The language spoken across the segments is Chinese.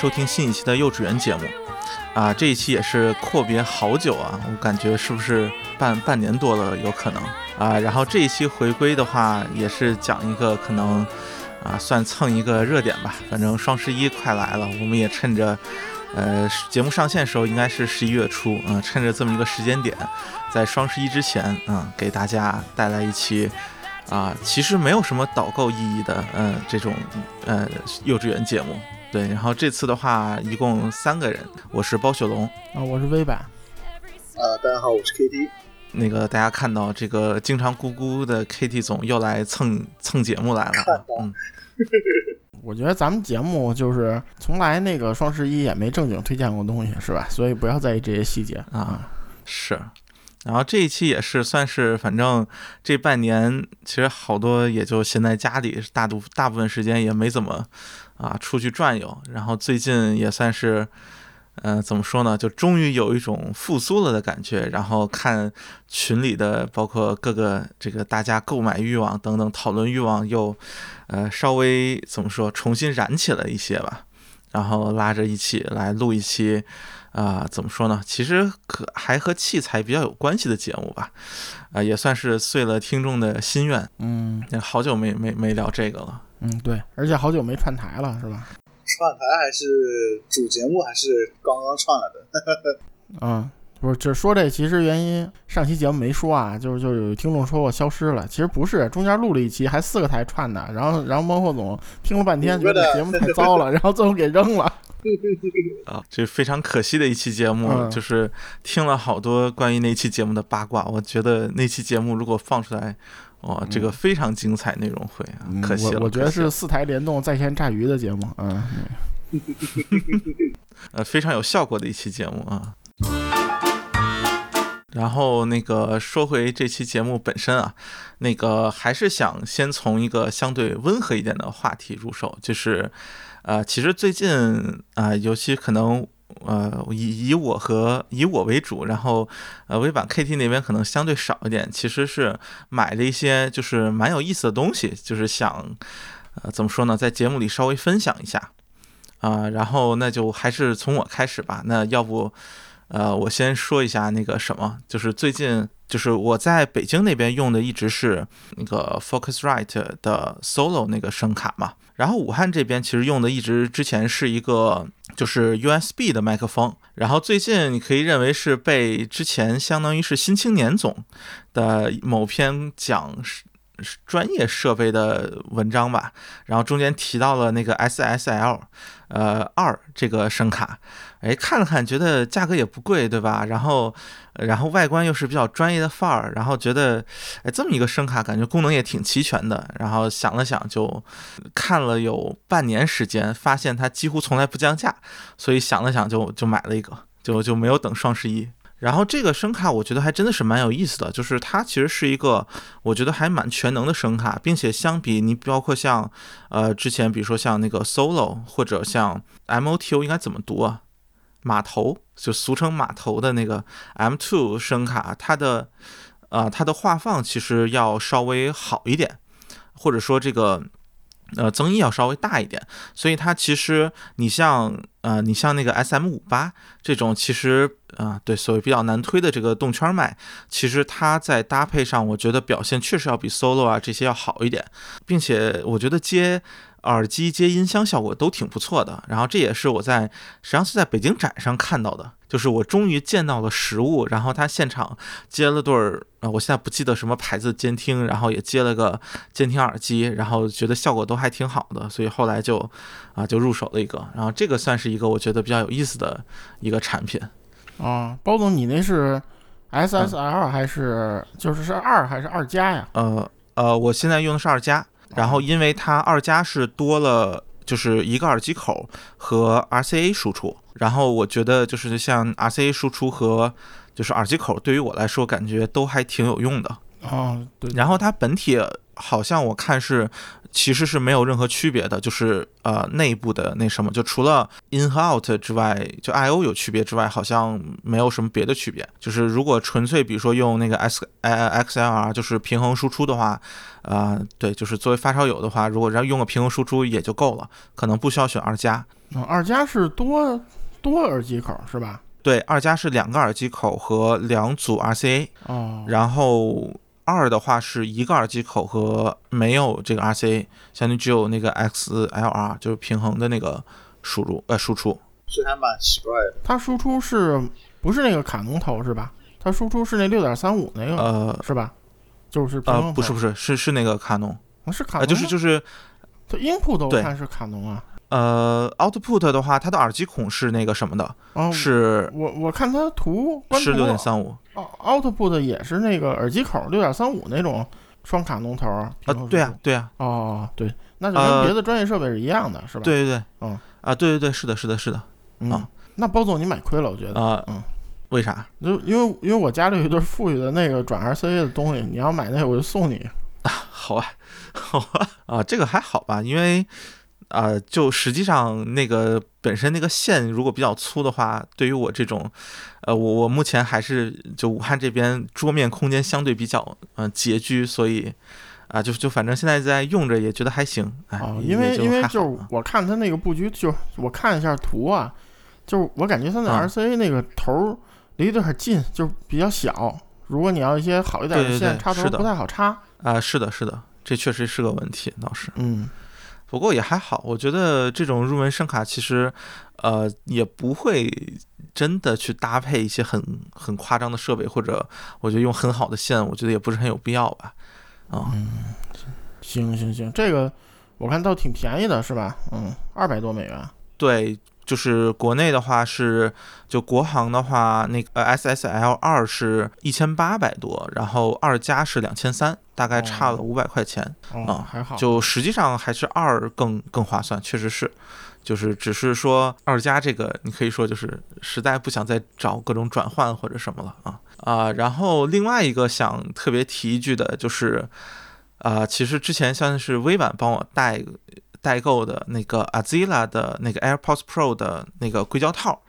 收听新一期的幼稚园节目。啊，这一期也是阔别好久啊，我感觉是不是半半年多了有可能啊？然后这一期回归的话，也是讲一个可能啊，算蹭一个热点吧。反正双十一快来了，我们也趁着呃节目上线的时候应该是十一月初，嗯，趁着这么一个时间点，在双十一之前，嗯，给大家带来一期啊，其实没有什么导购意义的，嗯，这种呃幼稚园节目。对，然后这次的话，一共三个人，我是包雪龙啊，我是微版，啊，大家好，我是 KT。那个大家看到这个经常咕咕的 KT 总又来蹭蹭节目来了，嗯，我觉得咱们节目就是从来那个双十一也没正经推荐过东西，是吧？所以不要在意这些细节啊。是，然后这一期也是算是，反正这半年其实好多也就闲在家里，大部大部分时间也没怎么。啊，出去转悠，然后最近也算是，嗯，怎么说呢？就终于有一种复苏了的感觉。然后看群里的，包括各个这个大家购买欲望等等讨论欲望又，呃，稍微怎么说，重新燃起了一些吧。然后拉着一起来录一期，啊，怎么说呢？其实可还和器材比较有关系的节目吧。啊，也算是遂了听众的心愿。嗯，好久没没没聊这个了。嗯，对，而且好久没串台了，是吧？串台还是主节目还是刚刚串来的？嗯，不是，就是说这其实原因，上期节目没说啊，就是就有听众说我消失了，其实不是，中间录了一期，还四个台串的，然后然后孟获总听了半天，觉得节目太糟了，然后最后给扔了。啊，这非常可惜的一期节目，就是听了好多关于那期节目的八卦，我觉得那期节目如果放出来。哇，这个非常精彩内容会，可惜了。我觉得是四台联动在线炸鱼的节目，嗯，呃，非常有效果的一期节目啊。然后那个说回这期节目本身啊，那个还是想先从一个相对温和一点的话题入手，就是，呃，其实最近啊，尤其可能。呃，以以我和以我为主，然后呃，微版 KT 那边可能相对少一点。其实是买了一些就是蛮有意思的东西，就是想呃怎么说呢，在节目里稍微分享一下啊。然后那就还是从我开始吧。那要不呃，我先说一下那个什么，就是最近就是我在北京那边用的一直是那个 Focusrite 的 Solo 那个声卡嘛。然后武汉这边其实用的一直之前是一个就是 USB 的麦克风，然后最近你可以认为是被之前相当于是新青年总的某篇讲专业设备的文章吧，然后中间提到了那个 SSL。呃，二这个声卡，哎，看了看，觉得价格也不贵，对吧？然后，然后外观又是比较专业的范儿，然后觉得，哎，这么一个声卡，感觉功能也挺齐全的。然后想了想，就看了有半年时间，发现它几乎从来不降价，所以想了想，就就买了一个，就就没有等双十一。然后这个声卡我觉得还真的是蛮有意思的，就是它其实是一个我觉得还蛮全能的声卡，并且相比你包括像呃之前比如说像那个 Solo 或者像 MOTO 应该怎么读啊？码头就俗称码头的那个 M2 声卡，它的呃它的画放其实要稍微好一点，或者说这个。呃，增益要稍微大一点，所以它其实你像呃，你像那个 S M 五八这种，其实啊，对，所谓比较难推的这个动圈麦，其实它在搭配上，我觉得表现确实要比 Solo 啊这些要好一点，并且我觉得接。耳机接音箱效果都挺不错的，然后这也是我在实际上是在北京展上看到的，就是我终于见到了实物。然后他现场接了对儿，呃，我现在不记得什么牌子监听，然后也接了个监听耳机，然后觉得效果都还挺好的，所以后来就啊就入手了一个。然后这个算是一个我觉得比较有意思的一个产品。啊，包总，你那是 SSL 还是就是是二还是二加呀？呃呃，我现在用的是二加。然后，因为它二加是多了，就是一个耳机口和 RCA 输出。然后我觉得，就是像 RCA 输出和就是耳机口，对于我来说，感觉都还挺有用的。哦，对。然后它本体好像我看是。其实是没有任何区别的，就是呃内部的那什么，就除了 in 和 out 之外，就 I O 有区别之外，好像没有什么别的区别。就是如果纯粹比如说用那个 S X L R 就是平衡输出的话，啊对，就是作为发烧友的话，如果要用个平衡输出也就够了，可能不需要选二加。嗯，二加是多多耳机口是吧？对，二加是两个耳机口和两组 RCA，哦，然后二的话是一个耳机口和没有这个 RCA，相当于只有那个 XLR，就是平衡的那个输入呃输出。所以还蛮奇怪的。它输出是不是那个卡农头是吧？它输出是那六点三五那个呃是吧？就是平衡，呃不是不是是是那个卡农，呃啊是卡农吗，就是就是它 input 我对看是卡农啊。呃 output 的话，它的耳机孔是那个什么的，哦，是我我看它图是六点三五。哦，output 也是那个耳机口六点三五那种双卡龙头儿。啊对啊对啊，哦，对，那就跟呃别的专业设备是一样的，是吧？，对对对，嗯啊对对对，是的是的是的，嗯啊，那包总你买亏了，我觉得，啊嗯，为啥？就因为因为我家里有一对富裕的那个转 RCA 的东西，你要买那个我就送你啊。好啊，好啊，啊，这个还好吧，因为，呃，就实际上那个本身那个线如果比较粗的话，对于我这种，呃，我我目前还是就武汉这边桌面空间相对比较嗯、呃拮据，所以啊、就就反正现在在用着也觉得还行，哎，哦，因为因为就我看它那个布局，就我看一下图啊，就是我感觉它那啊 RCA 那个头儿离得有点近，就比较小。如果你要一些好一点对对线，插头不太好插。啊、是的，是的，这确实是个问题，倒是。嗯，不过也还好，我觉得这种入门声卡其实，呃，也不会真的去搭配一些很很夸张的设备，或者我觉得用很好的线，我觉得也不是很有必要吧。啊、行行行，这个我看倒挺便宜的，是吧？嗯，二百多美元。对，就是国内的话是，就国行的话，那个呃 SSL 二是一千八百多，然后二加是两千三，大概差了哦五百块钱。哦啊，还好。就实际上还是二更更划算，确实是，就是只是说二加这个，你可以说就是实在不想再找各种转换或者什么了啊啊。然后另外一个想特别提一句的就是，啊，其实之前像是微软帮我代代购的那个 Azila 的那个 AirPods Pro 的那个硅胶套。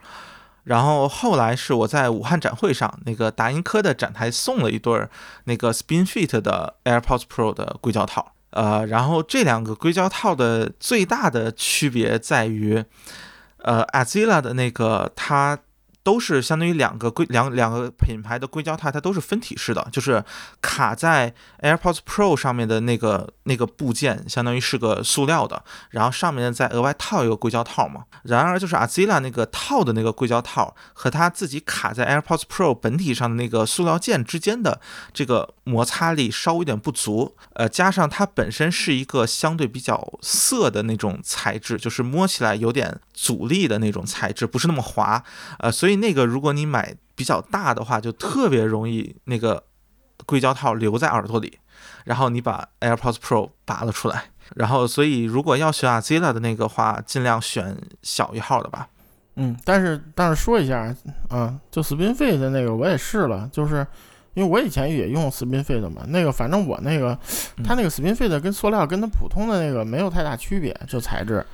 然后后来是我在武汉展会上，那个达音科的展台送了一对儿那个 SpinFit 的 AirPods Pro 的硅胶套，呃，然后这两个硅胶套的最大的区别在于，呃，Azila 的那个它都是相当于两个硅两两个品牌的硅胶套，它都是分体式的，就是卡在 AirPods Pro 上面的那个那个部件，相当于是个塑料的，然后上面再额外套一个硅胶套嘛。然而，就是 Azila 那个套的那个硅胶套和它自己卡在 AirPods Pro 本体上的那个塑料件之间的这个摩擦力稍微有点不足，呃，加上它本身是一个相对比较涩的那种材质，就是摸起来有点阻力的那种材质，不是那么滑，呃，所以那个如果你买比较大的话，就特别容易那个硅胶套留在耳朵里，然后你把 AirPods Pro 拔了出来。然后，所以如果要选 Azila 的那个话，尽量选小一号的吧。嗯，但是但是说一下，啊，就 SpinFit 的那个我也试了，就是因为我以前也用 SpinFit 嘛，那个反正我那个它那个 SpinFit 跟塑料跟它普通的那个没有太大区别，就材质，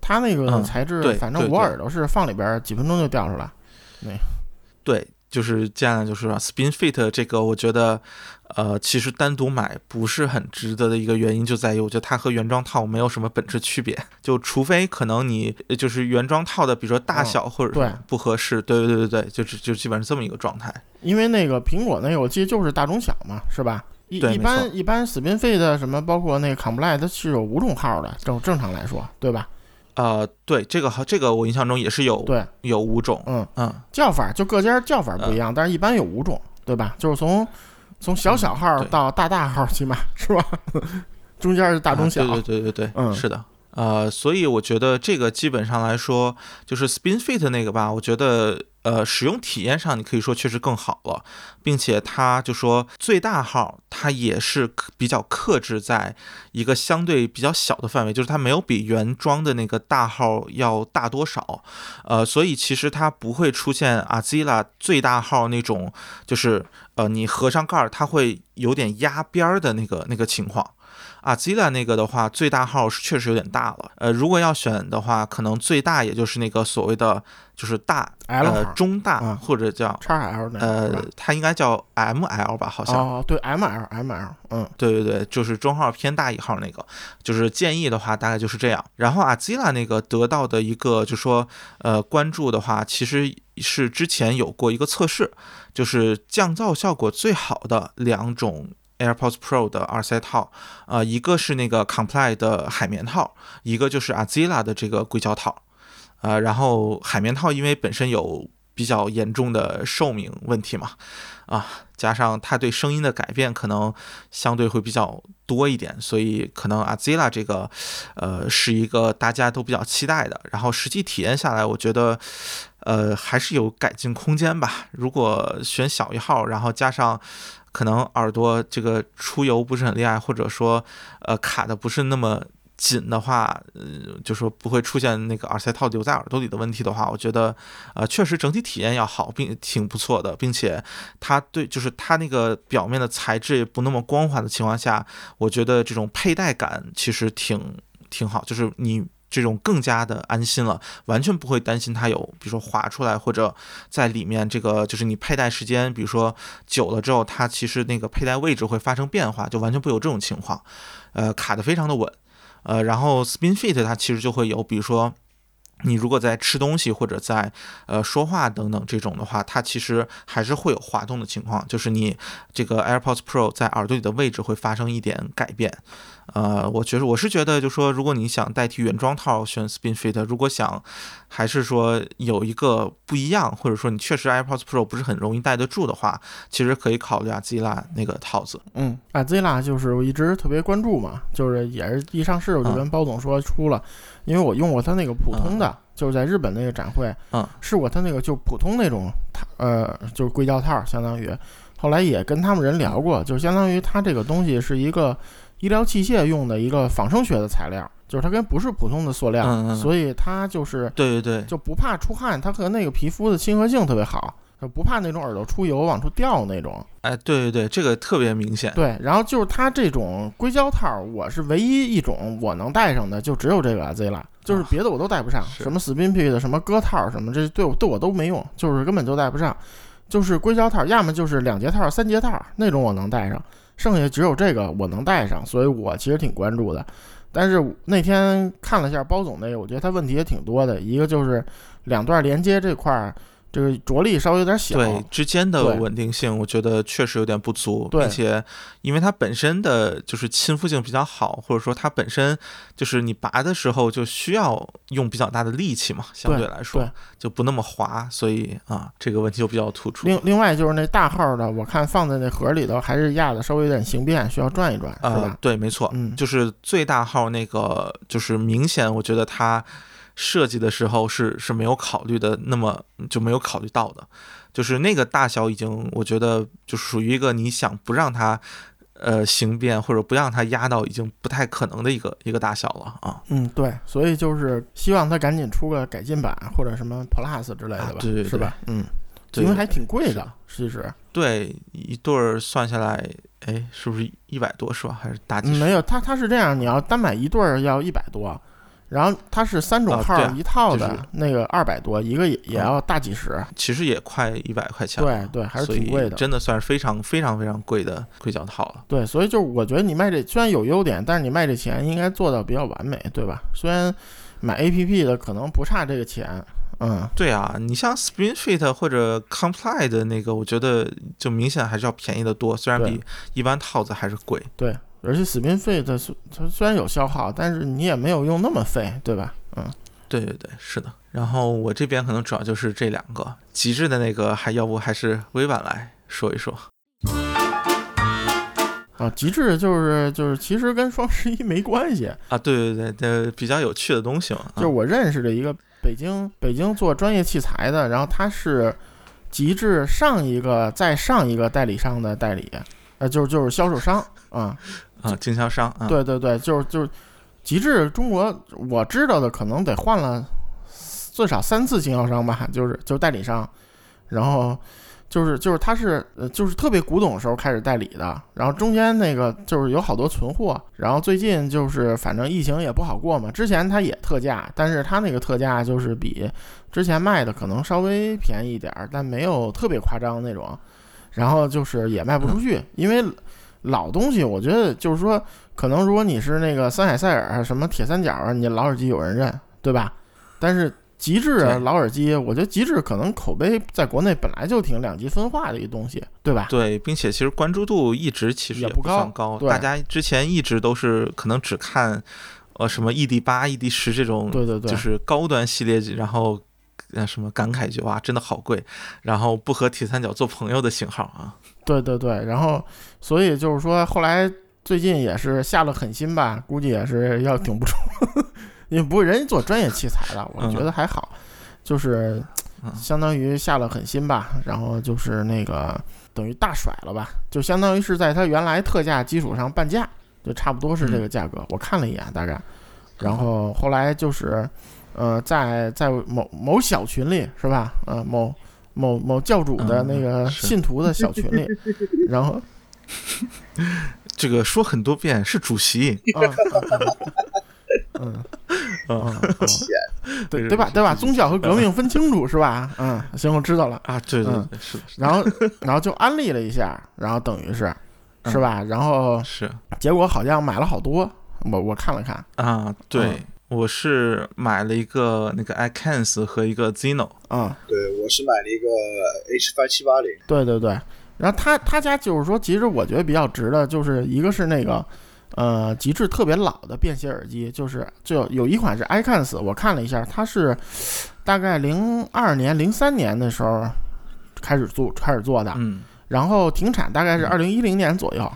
它那个嗯材质，对反正我耳朵是放里边儿几分钟就掉出来。那对，就是这样，就是说 SpinFit 这个，我觉得，呃，其实单独买不是很值得的一个原因就在于，我觉得它和原装套没有什么本质区别，就除非可能你呃就是原装套的，比如说大嗯小或者对不合适，对对对对对，就是就基本上这么一个状态。因为那个苹果那个我记得就是大中小嘛，是吧？一一般一般 SpinFit 的什么，包括那个 Complete，它是有五种号的，正正常来说，对吧？呃，对，这个好，这个我印象中也是有对，有五种，嗯，嗯，叫法就各家叫法不一样，但是一般有五种，对吧？就是从从小小号到大大号，起码是吧？中间是大中小，啊对对对对对，嗯是的。呃，所以我觉得这个基本上来说，就是 SpinFit 那个吧，我觉得呃使用体验上你可以说确实更好了，并且它就说最大号它也是比较克制在一个相对比较小的范围，就是它没有比原装的那个大号要大多少，呃，所以其实它不会出现 Azila 最大号那种，就是呃你合上盖儿它会有点压边儿的那个那个情况。啊，Zilla 那个的话，最大号是确实有点大了。呃，如果要选的话，可能最大也就是那个所谓的就是大 L 中大、嗯或者叫叉 L 那个呃，它应该叫 ML 吧，好像。哦，对，ML ML，嗯对对对，就是中号偏大一号那个，就是建议的话大概就是这样。然后 Azila 那个得到的一个就说呃关注的话，其实是之前有过一个测试，就是降噪效果最好的两种 AirPods Pro 的耳塞套，呃，一个是那个 Comply 的海绵套，一个就是 Azila 的这个硅胶套。呃，然后海绵套因为本身有比较严重的寿命问题嘛，啊，加上它对声音的改变可能相对会比较多一点，所以可能 Azila 这个，呃，是一个大家都比较期待的。然后实际体验下来，我觉得，呃，还是有改进空间吧。如果选小一号，然后加上可能耳朵这个出油不是很厉害，或者说呃卡的不是那么紧的话，呃，就说不会出现那个耳塞套留在耳朵里的问题的话，我觉得，呃，确实整体体验要好，并挺不错的，并且它对就是它那个表面的材质也不那么光滑的情况下，我觉得这种佩戴感其实挺挺好，就是你。这种更加的安心了，完全不会担心它有，比如说滑出来或者在里面这个就是你佩戴时间，比如说久了之后，它其实那个佩戴位置会发生变化，就完全不会有这种情况，呃，卡的非常的稳。呃，然后 Spin Fit 它其实就会有，比如说你如果在吃东西或者在呃说话等等这种的话，它其实还是会有滑动的情况，就是你这个 AirPods Pro 在耳朵里的位置会发生一点改变。呃，我觉得我是觉得，就说如果你想代替原装套选 Spin Fit，如果想还是说有一个不一样，或者说你确实 AirPods Pro 不是很容易戴得住的话，其实可以考虑啊 Zilla 那个套子。嗯，啊，Zilla 就是我一直特别关注嘛，就是也是一上市我就跟包总说出了，因为我用过他那个普通的，就是在日本那个展会，嗯，试过他那个就普通那种套，呃，就是硅胶套，相当于，后来也跟他们人聊过，就相当于它这个东西是一个医疗器械用的一个仿生学的材料，就是它跟不是普通的塑料，嗯嗯所以它就是对对对，就不怕出汗，它和那个皮肤的亲和性特别好，就不怕那种耳朵出油往出掉那种。哎，对对对，这个特别明显。对，然后就是它这种硅胶套，我是唯一一种我能戴上的，就只有这个 Z 了，就是别的我都戴不上，是什么 Spin P 的什么割套什么，这对我对我都没用，就是根本就戴不上。就是硅胶套，要么就是两节套、三节套那种我能戴上，剩下只有这个我能带上，所以我其实挺关注的。但是那天看了一下包总那个，我觉得他问题也挺多的，一个就是两段连接这块儿，这个着力稍微有点小，对之间的稳定性，我觉得确实有点不足，对并且因为它本身的就是亲肤性比较好，或者说它本身就是你拔的时候就需要用比较大的力气嘛，相对来说对就不那么滑，所以啊这个问题就比较突出。另另外就是那大号的，我看放在那盒里头还是压的稍微有点形变，需要转一转，是呃吧，？对，没错，嗯就是最大号那个，就是明显我觉得它设计的时候是是没有考虑的，那么就没有考虑到的，就是那个大小已经，我觉得就属于一个你想不让它呃形变或者不让它压到已经不太可能的一个一个大小了啊。嗯，对，所以就是希望它赶紧出个改进版或者什么 Plus 之类的吧，啊对对是吧？嗯，因为还挺贵的，其实对，一对儿算下来，哎，是不是一百多是吧？还是大几十？嗯没有，它它是这样，你要单买一对儿要一百多，然后它是三种号一套的、就是那个二百多，一个也也要大几十，其实也快一百块钱。对对，还是挺贵的。真的算是非常非常非常贵的硅胶套了。对，所以就是我觉得你卖这虽然有优点，但是你卖这钱应该做到比较完美，对吧？虽然买 A P P 的可能不差这个钱，嗯，对啊，你像 Spring Fit 或者 Comply 的那个，我觉得就明显还是要便宜的多，虽然比一般套子还是贵。对，而且死兵费它虽它虽然有消耗，但是你也没有用那么费，对吧？嗯，对对对，是的。然后我这边可能主要就是这两个，极致的那个还要不还是微婉来说一说。啊，极致就是就是其实跟双十一没关系，啊，对对对，呃，比较有趣的东西嘛。啊就是我认识的一个北京北京做专业器材的，然后他是极致上一个再上一个代理商的代理，呃，就是就是销售商啊、啊，经销商啊，对对对，就是就是极致中国我知道的可能得换了最少三次经销商吧，就是就是代理商，然后就是就是他是呃就是特别古董的时候开始代理的，然后中间那个就是有好多存货，然后最近就是反正疫情也不好过嘛，之前它也特价，但是它那个特价就是比之前卖的可能稍微便宜一点儿，但没有特别夸张那种，然后就是也卖不出去，因为老东西我觉得就是说可能如果你是那个森海塞尔什么铁三角啊，你老耳机有人认，对吧？但是极致对老耳机，我觉得极致可能口碑在国内本来就挺两极分化的一个东西，对吧？对，并且其实关注度一直其实也不不算高高，对大家之前一直都是可能只看呃什么 ED 八、ED 十这种，对对对，就是高端系列，然后呃什么感慨一句哇真的好贵，然后不和铁三角做朋友的型号啊，对对对，然后所以就是说，后来最近也是下了狠心吧，估计也是要顶不住，因为不是人家做专业器材的，我觉得还好，就是嗯。相当于下了狠心吧，然后就是那个等于大甩了吧，就相当于是在它原来特价基础上半价，就差不多是这个价格，我看了一眼大概，然后后来就是，呃，在在某某小群里是吧？呃，某某某教主的那个信徒的小群里，然后 这个说很多遍是主席，啊，嗯嗯嗯啊嗯，嗯对对吧？对吧？宗教和革命分清楚是吧？嗯，行，我知道了。啊，对对是然后然后就安利了一下，然后等于是是吧？然后是结果好像买了好多，我我看了看，啊，对嗯。我是买了一个那个 iCans 和一个 Zeno，嗯，对，我是买了一个 H 八七八零，对对对，然后他他家就是说，其实我觉得比较值的，就是一个是那个，呃，极致特别老的便携耳机，就是就有一款是 iCans，我看了一下，它是大概零二年、零三年的时候开始做开始做的，嗯。然后停产大概是二零一零年左右，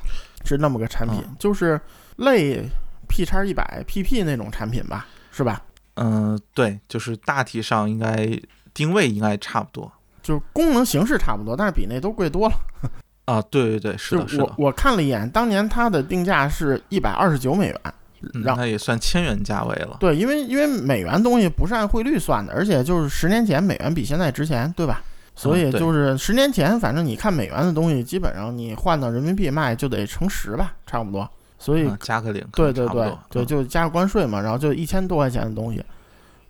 是那么个产品，嗯就是类 P 叉一百 PP 那种产品吧，是吧？嗯，对，就是大体上应该定位应该差不多就是功能形式差不多，但是比那都贵多了。啊，对对对，是的，是的，我我看了一眼，当年它的定价是一百二十九美元。嗯让那也算千元价位了，对，因为因为美元东西不是按汇率算的，而且就是十年前美元比现在值钱，对吧？所以就是十年前，反正你看美元的东西，基本上你换到人民币卖就得乘十吧，差不多。所以嗯加个零，对对对对，嗯就加个关税嘛，然后就一千多块钱的东西，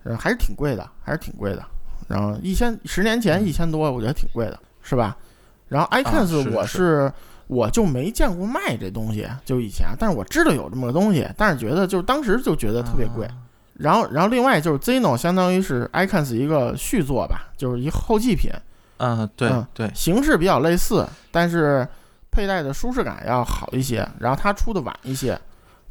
嗯，还是挺贵的，还是挺贵的。然后一千十年前一千多，我觉得挺贵的，是吧？然后嗯啊 iCans 是我是我就没见过卖这东西，就以前，但是我知道有这么个东西，但是觉得就是当时就觉得特别贵。啊然后然后另外就是 Zeno 相当于是 iCans 一个续作吧，就是一后继品，嗯，对嗯对，形式比较类似，但是佩戴的舒适感要好一些。然后它出的晚一些，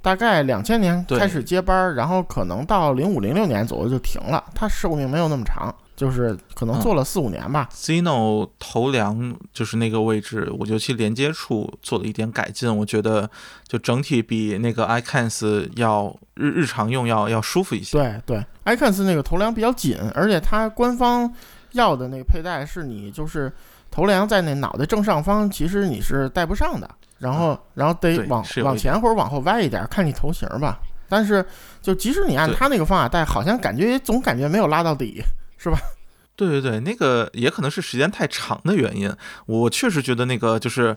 大概两千年开始接班儿，然后可能到零五零六年左右就停了。它寿命没有那么长，就是可能做了四五年吧。Zeno 头梁就是那个位置，我尤其连接处做了一点改进，我觉得就整体比那个 iCans 要日日常用要要舒服一些。对对，iCans 那个头梁比较紧，而且它官方要的那个佩戴是你就是头梁在那脑袋正上方，其实你是戴不上的，然后然后得往往前或者往后歪一点，看你头型吧。但是就即使你按他那个方法戴，好像感觉也总感觉没有拉到底，是吧？对对对，那个也可能是时间太长的原因。我确实觉得那个就是，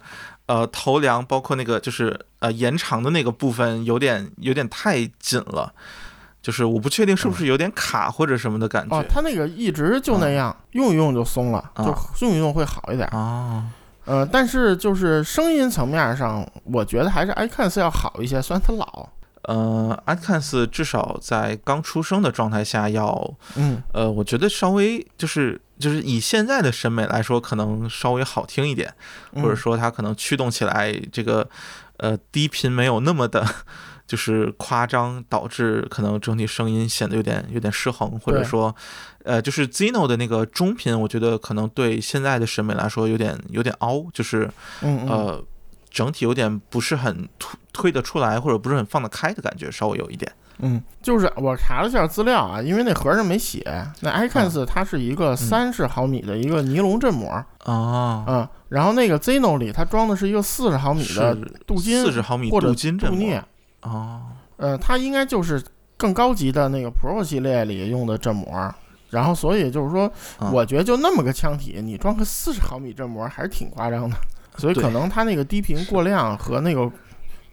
呃，头梁包括那个就是呃延长的那个部分有点有点太紧了，就是我不确定是不是有点卡或者什么的感觉。哦，它那个一直就那样，用一用就松了，就啊用一用会好一点。哦，呃，但是就是声音层面上，我觉得还是 iCans 要好一些，虽然它老。呃，iCans 至少在刚出生的状态下要，嗯，呃，我觉得稍微就是就是以现在的审美来说，可能稍微好听一点，嗯或者说它可能驱动起来这个呃低频没有那么的。就是夸张，导致可能整体声音显得有点有点失衡，或者说，呃，就是 Zeno 的那个中频，我觉得可能对现在的审美来说有点有点凹，就是嗯嗯。呃，整体有点不是很推推得出来，或者不是很放得开的感觉，稍微有一点。嗯，就是我查了一下资料啊，因为那盒上没写，那啊 iCans 它是一个三十毫米的一个尼龙振膜，啊，嗯，然后那个 Zeno 里它装的是一个四十毫米的镀金四十毫米或者镀金振膜镀镍，哦，呃，它应该就是更高级的那个 Pro 系列里用的振膜，然后所以就是说，啊。我觉得就那么个腔体，你装个四十毫米振膜还是挺夸张的。所以可能它那个低频过量和那个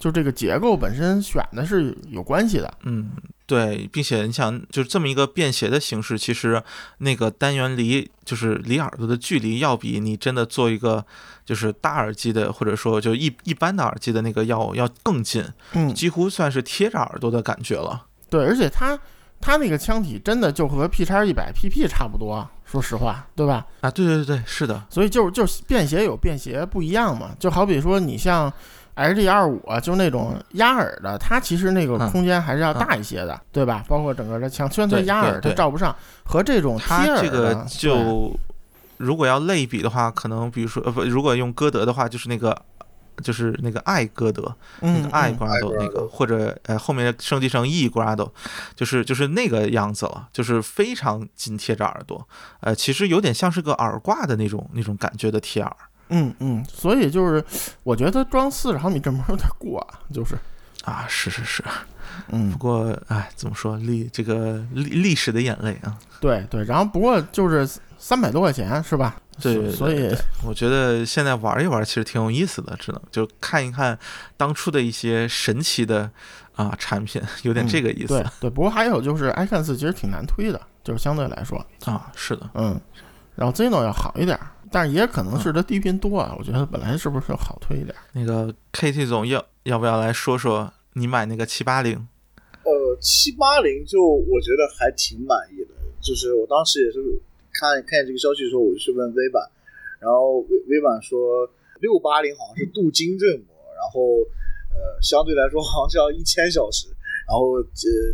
就这个结构本身选的是有关系的。嗯，对，并且你想，就是这么一个便携的形式，其实那个单元离就是离耳朵的距离，要比你真的做一个就是大耳机的，或者说就一一般的耳机的那个要要更近，嗯，几乎算是贴着耳朵的感觉了。对，而且它它那个腔体真的就和 P 叉一百 PP 差不多，说实话，对吧？啊，对对对，是的，所以就是就是便携有便携不一样嘛，就好比说你像 LG 二五啊，就那种压耳的，它其实那个嗯。空间还是要大一些的，对吧？包括整个的腔，虽然它压耳它罩不上，和这种贴它耳这个的就如果要类比的话，可能比如说呃不，如果用歌德的话，就是那个。就是那个爱歌德，那嗯个爱嗯。Grado 那个或者呃后面升级成 E Grado，就是就是那个样子了，就是非常紧贴着耳朵，呃，其实有点像是个耳挂的那种那种感觉的贴耳嗯嗯，所以就是我觉得装四十毫米振膜有点过啊，就是。啊，是是是，嗯。不过哎，怎么说历这个历历史的眼泪啊，对对，然后不过就是三百多块钱是吧？对对对所以我觉得现在玩一玩其实挺有意思的，只能就看一看当初的一些神奇的啊产品，有点这个意思、对 对，不过还有就是 icon 四其实挺难推的，就是相对来说，啊，是的，嗯，然后 Zeno 要好一点儿，但是也可能是它低频多啊，我觉得本来是不是好推一点？那个 KT 总要要不要来说说你买那个七八零？呃，七八零就我觉得还挺满意的，就是我当时也是看看见这个消息的时候，我就去问微版，然后微微版说六八零好像是镀金振膜，然后呃相对来说好像是要一千小时，然后呃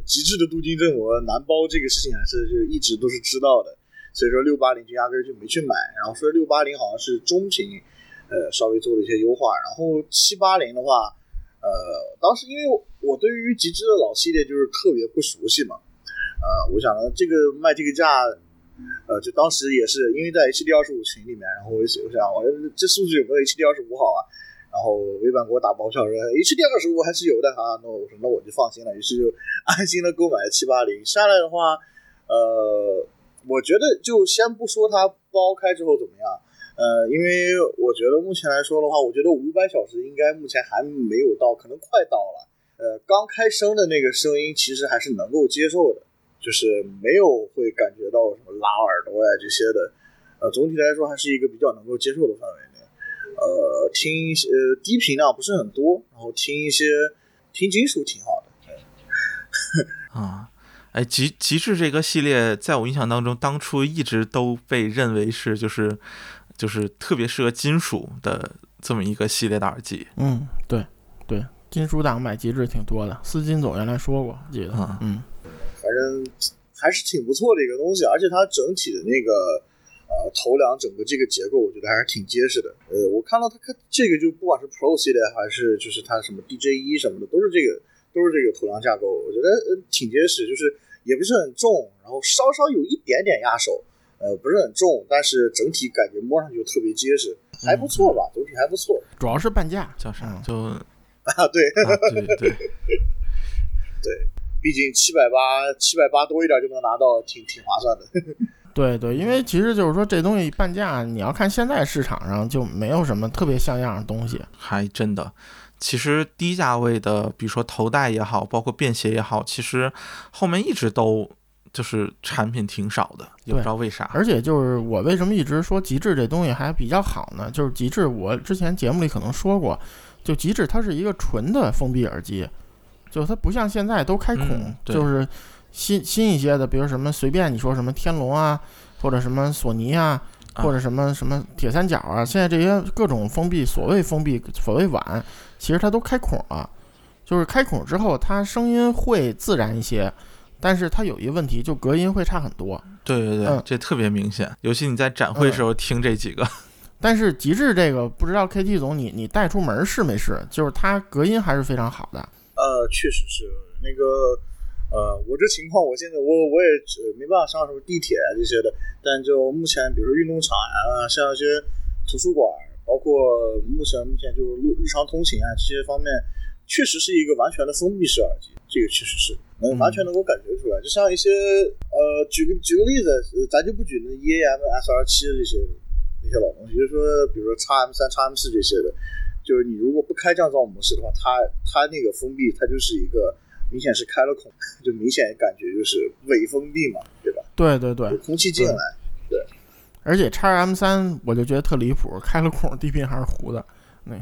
极致的镀金振膜难包这个事情还是就一直都是知道的，所以说六八零就压根儿就没去买，然后说六八零好像是中频，呃稍微做了一些优化，然后七八零的话。呃，当时因为我对于极致的老系列就是特别不熟悉嘛，呃，我想呢，这个卖这个价，呃，就当时也是因为在 HD 二十五群里面，然后我就我想，我这数据有没有 HD 二十五好啊？然后微版给我打包票说 HD 二十五还是有的啊，那我说那我就放心了，于是就安心的购买了七八零。下来的话，呃，我觉得就先不说它包开之后怎么样。呃，因为我觉得目前来说的话，我觉得五百小时应该目前还没有到，可能快到了。呃，刚开声的那个声音其实还是能够接受的，就是没有会感觉到什么拉耳朵呀这些的。呃，总体来说还是一个比较能够接受的范围内。呃，听一些呃低频量不是很多，然后听一些听金属挺好的。啊，哎，极极致这个系列，在我印象当中，当初一直都被认为是就是就是特别适合金属的这么一个系列的耳机。嗯，对对，金属党买极致挺多的，司金总原来说过，记得，啊嗯反正还是挺不错的一个东西，而且它整体的那个呃头梁整个这个结构，我觉得还是挺结实的。呃，我看到它看这个就不管是 Pro 系列还是就是它什么 DJ 一什么的，都是这个都是这个头梁架构，我觉得呃挺结实，就是也不是很重，然后稍稍有一点点压手，呃不是很重，但是整体感觉摸上去就特别结实，还不错吧，总体还不错主要是半价，叫啥？嗯就 啊，啊，对。对对 对，毕竟七百八七百八多一点就能拿到，挺挺划算的。对对，因为其实就是说这东西半价，你要看现在市场上就没有什么特别像样的东西。还真的。其实低价位的，比如说头戴也好，包括便携也好，其实后面一直都就是产品挺少的，也不知道为啥。而且就是我为什么一直说极致这东西还比较好呢？就是极致，我之前节目里可能说过，就极致它是一个纯的封闭耳机，就它不像现在都开孔，嗯就是新新一些的，比如什么随便你说什么天龙啊，或者什么索尼啊，啊或者什么什么铁三角啊，现在这些各种封闭，所谓封闭，所谓碗，其实它都开孔了。就是开孔之后，它声音会自然一些，但是它有一个问题，就隔音会差很多。对对对，嗯这特别明显，尤其你在展会时候听这几个，但是极致这个不知道 KT 总你你带出门试没试？就是它隔音还是非常好的。呃，确实是那个，呃，我这情况，我现在我我也呃没办法上什么地铁啊这些的，但就目前，比如说运动场啊，像一些图书馆，包括目前目前就是路日常通勤啊这些方面，确实是一个完全的封闭式耳机，这个确实是能完全能够感觉出来。就像一些呃，举个举个例子，咱就不举那 EAM SR 七这些那些老东西，就是说，比如说 x M 三、x M 四这些的，就是你如果不开降噪模式的话，它它那个封闭，它就是一个明显是开了孔，就明显感觉就是伪封闭嘛，对吧？对对对，空气进来，对。而且 x M 三我就觉得特离谱，开了孔，低频还是糊的，那。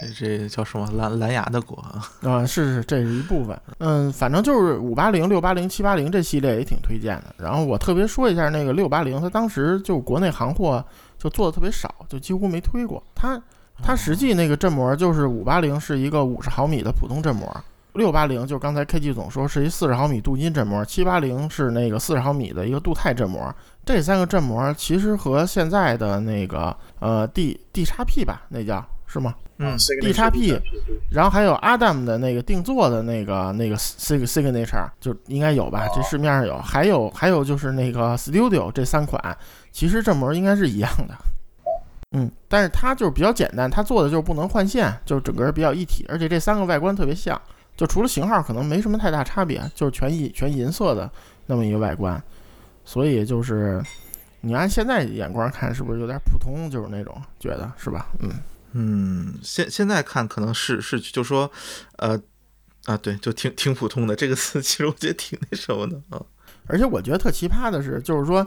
这这叫什么蓝蓝牙的锅啊？啊，是是，这是一部分。嗯，反正就是五八零、六八零、七八零这系列也挺推荐的。然后我特别说一下那个六八零，它当时就国内行货就做的特别少，就几乎没推过。它它实际那个振膜就是五八零是一个五十毫米的普通振膜，六八零就刚才 K G 总说是一四十毫米镀金振膜，七八零是那个四十毫米的一个镀钛振膜。这三个振膜其实和现在的那个呃 D D 叉 P 吧，那叫。是吗？嗯，D 叉 P，然后还有 Adam 的那个定做的那个那个 Sig Signature，就应该有吧？这市面上有，还有还有就是那个 Studio 这三款，其实振膜应该是一样的。嗯，但是它就是比较简单，它做的就是不能换线，就是整个比较一体，而且这三个外观特别像，就除了型号可能没什么太大差别，就是全银全银色的那么一个外观，所以就是你按现在眼光看，是不是有点普通？就是那种觉得是吧？嗯。嗯，现现在看可能是是，就说，呃，啊，对，就挺挺普通的这个词，其实我觉得挺那什么的啊。而且我觉得特奇葩的是，就是说，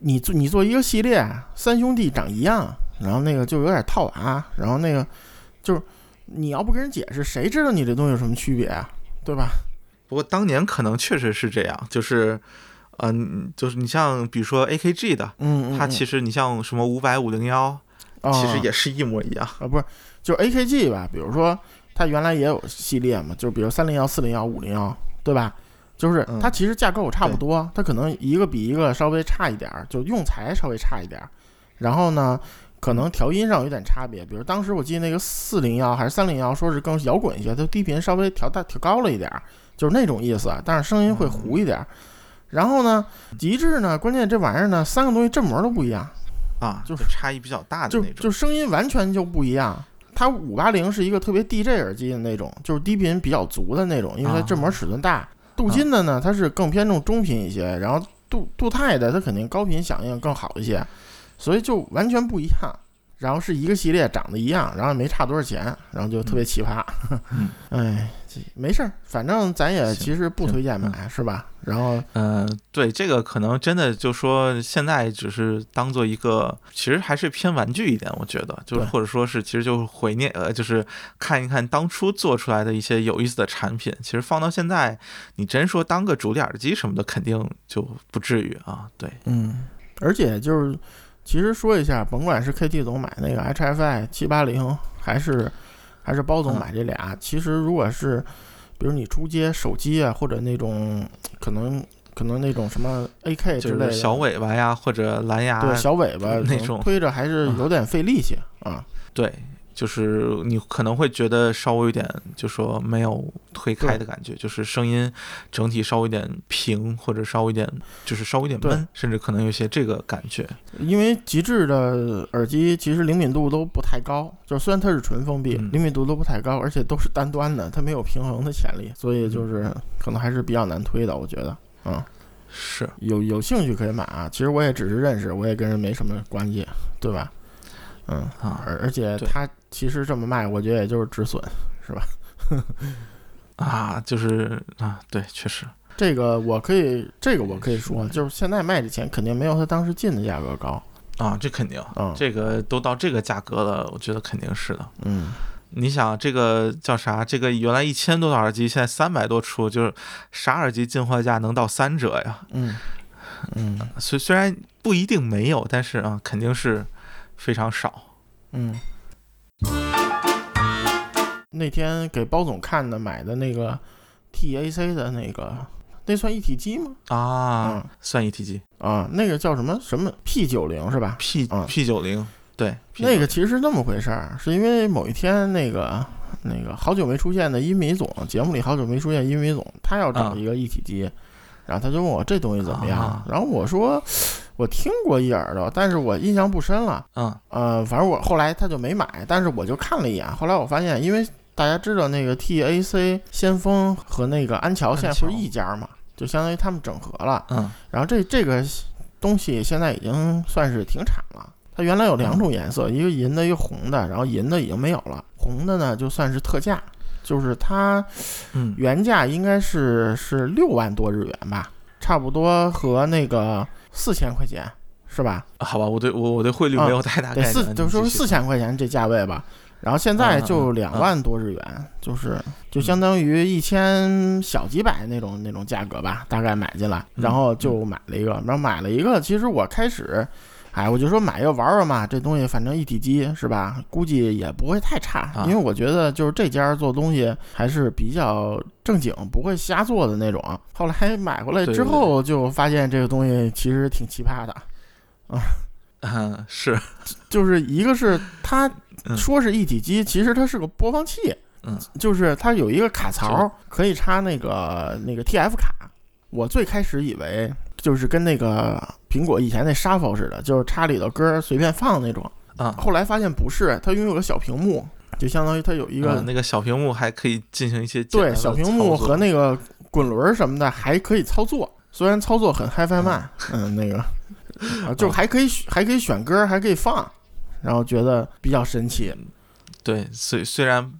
你做你做一个系列，三兄弟长一样，然后那个就有点套娃，然后那个就是你要不跟人解释，谁知道你这东西有什么区别啊？对吧？不过当年可能确实是这样，就是，嗯，就是你像比如说 AKG 的，嗯，它其实你像什么五百五零幺。其实也是一模一样啊，不是，就是 AKG 吧？比如说，它原来也有系列嘛，就比如三零幺、四零幺、五零幺，对吧？就是它其实架构差不多，它可能一个比一个稍微差一点儿，就用材稍微差一点儿。然后呢，可能调音上有点差别，比如当时我记得那个四零幺还是三零幺，说是更摇滚一些，它低频稍微调大调高了一点儿，就是那种意思，但是声音会糊一点。然后呢，极致呢，关键这玩意儿呢，三个东西振膜都不一样。啊，就是差异比较大的那种，就声音完全就不一样。它五八零是一个特别 DJ 耳机的那种，就是低频比较足的那种，因为它振膜尺寸大。镀金的呢，它是更偏重中频一些，然后镀镀钛的它肯定高频响应更好一些，所以就完全不一样。然后是一个系列长得一样，然后也没差多少钱，然后就特别奇葩。哎，没事儿，反正咱也其实不推荐买，是吧？然后，嗯，对，这个可能真的就说现在只是当做一个，其实还是偏玩具一点，我觉得，就是或者说是其实就是怀念，呃，就是看一看当初做出来的一些有意思的产品。其实放到现在，你真说当个主力耳机什么的，肯定就不至于啊。对，嗯，而且就是。其实说一下，甭管是 KT 总买那个 HFI 七八零，还是还是包总买这俩，其实如果是比如你出街手机啊，或者那种可能可能那种什么 AK 之类的小尾巴呀，或者蓝牙对小尾巴那种推着还是有点费力气啊。对。就是你可能会觉得稍微有点，就说没有推开的感觉，就是声音整体稍微有点平，或者稍微有点，就是稍微有点闷，甚至可能有些这个感觉。因为极致的耳机其实灵敏度都不太高，就虽然它是纯封闭，灵敏度都不太高，而且都是单端的，它没有平衡的潜力，所以就是可能还是比较难推的，我觉得，嗯，是有有兴趣可以买啊。其实我也只是认识，我也跟人没什么关系，对吧？嗯啊，而而且它。其实这么卖，我觉得也就是止损，是吧？啊，就是啊，对，确实，这个我可以，这个我可以说，就是现在卖的钱肯定没有他当时进的价格高啊，这肯定，嗯，这个都到这个价格了，我觉得肯定是的，嗯，你想这个叫啥？这个原来一千多的耳机，现在三百多出，就是啥耳机进货价能到三折呀？嗯嗯，虽虽然不一定没有，但是啊，肯定是非常少，嗯。那天给包总看的买的那个 TAC 的那个，那算一体机吗？啊，算一体机。啊。那个叫什么？什么？P 九零是吧？P P 九零，对，那个其实是那么回事儿，是因为某一天那个那个好久没出现的音米总节目里好久没出现音米总，他要找一个一体机，然后他就问我这东西怎么样，然后我说我听过一耳朵，但是我印象不深了。嗯呃，反正我后来他就没买，但是我就看了一眼。后来我发现，因为大家知道那个 TAC 先锋和那个安桥现在不是一家嘛，就相当于他们整合了。嗯然后这这个东西现在已经算是停产了。它原来有两种颜色，一个银的，一个红的。然后银的已经没有了，红的呢就算是特价，就是它嗯原价应该是是六万多日元吧，差不多和那个四千块钱是吧？好吧，我对我我对汇率没有太大概对，念。四就说四千块钱这价位吧。然后现在就两万多日元，就是就相当于一千小几百那种那种价格吧，大概买进来，嗯然后就买了一个，然后买了一个，其实我开始，哎，我就说买一个玩玩嘛，这东西反正一体机是吧，估计也不会太差，啊因为我觉得就是这家做东西还是比较正经，不会瞎做的那种。后来买回来之后，就发现这个东西其实挺奇葩的。嗯是就是一个是它嗯说是一体机，其实它是个播放器，嗯就是它有一个卡槽可以插那个那个 TF 卡。我最开始以为就是跟那个苹果以前那 Shuffle 似的，就是插里头歌随便放那种。啊，后来发现不是，它拥有个小屏幕，就相当于它有一个、呃那个小屏幕还可以进行一些对小屏幕和那个滚轮什么的还可以操作，虽然操作很 HiFi 慢，嗯，那个啊，就还可以选还可以选歌，还可以放，然后觉得比较神奇。对，虽虽然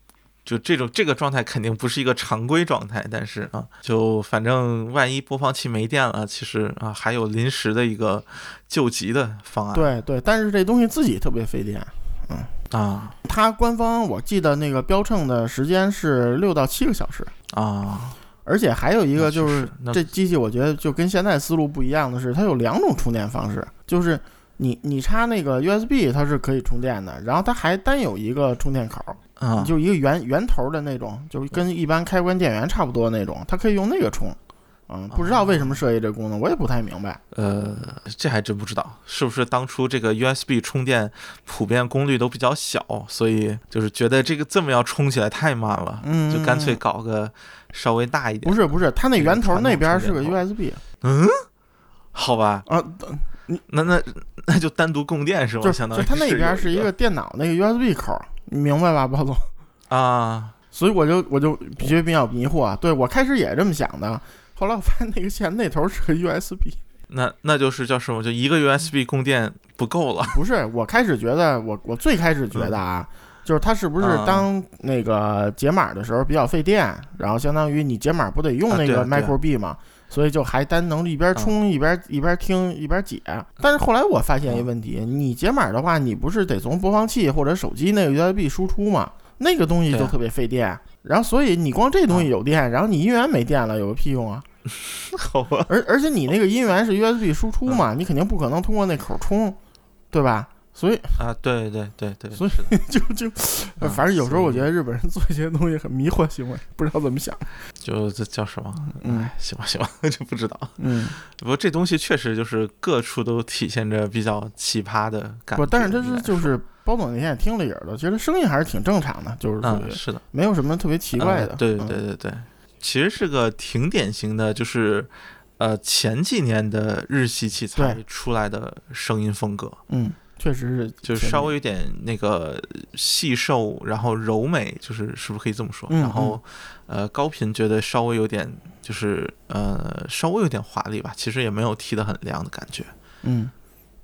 就这种这个状态肯定不是一个常规状态，但是啊，就反正万一播放器没电了，其实啊还有临时的一个救急的方案。对对，但是这东西自己特别费电。嗯啊它官方我记得那个标称的时间是六到七个小时，啊而且还有一个就是这机器，我觉得就跟现在思路不一样的是，它有两种充电方式，就是你你插那个 USB 它是可以充电的，然后它还单有一个充电口，啊。就一个圆圆头的那种，就跟一般开关电源差不多那种，它可以用那个充。嗯，不知道为什么设计这功能，我也不太明白。呃，这还真不知道，是不是当初这个 USB 充电普遍功率都比较小，所以就是觉得这个这么要充起来太慢了，嗯，就干脆搞个稍微大一点。不是不是，它那圆头那边是个 USB 嗯，好吧，啊，那那那就单独供电是吗？就相当于就它那边是一个电脑那个 USB 口，你明白吧，包总？啊，所以我就我就比较比较迷惑啊。对我开始也这么想的，后来我发现那个线那头是个 USB，那那就是叫什么？就一个 USB 供电不够了。不是。我开始觉得，我我最开始觉得啊，就是它是不是啊当那个解码的时候比较费电，然后相当于你解码不得用那个 Micro B 嘛，所以就还单能一边充一边一边听一边解。但是后来我发现一个问题，你解码的话，你不是得从播放器或者手机那个 USB 输出吗？那个东西就特别费电。然后，所以你光这东西有电，然后你音源没电了，有个屁用啊！好吧，而而且你那个音源是 USB 输出嘛，你肯定不可能通过那口充，对吧？所以啊，对对对对，所以就 就，啊反正有时候我觉得日本人做一些东西很迷惑行为，不知道怎么想。就这叫什么？嗯哎，行吧行吧，就不知道。嗯，不过这东西确实就是各处都体现着比较奇葩的感觉。不，但是它应该说是就是包总那天也听了一耳朵，觉得声音还是挺正常的，就是属嗯，是的，没有什么特别奇怪的。呃对对对对，其实是个挺典型的，就是呃前几年的日系器材出来的声音风格，嗯，确实是就是稍微有点那个细瘦，然后柔美，就是是不是可以这么说？嗯然后呃高频觉得稍微有点就是呃稍微有点华丽吧，其实也没有踢得很亮的感觉。嗯，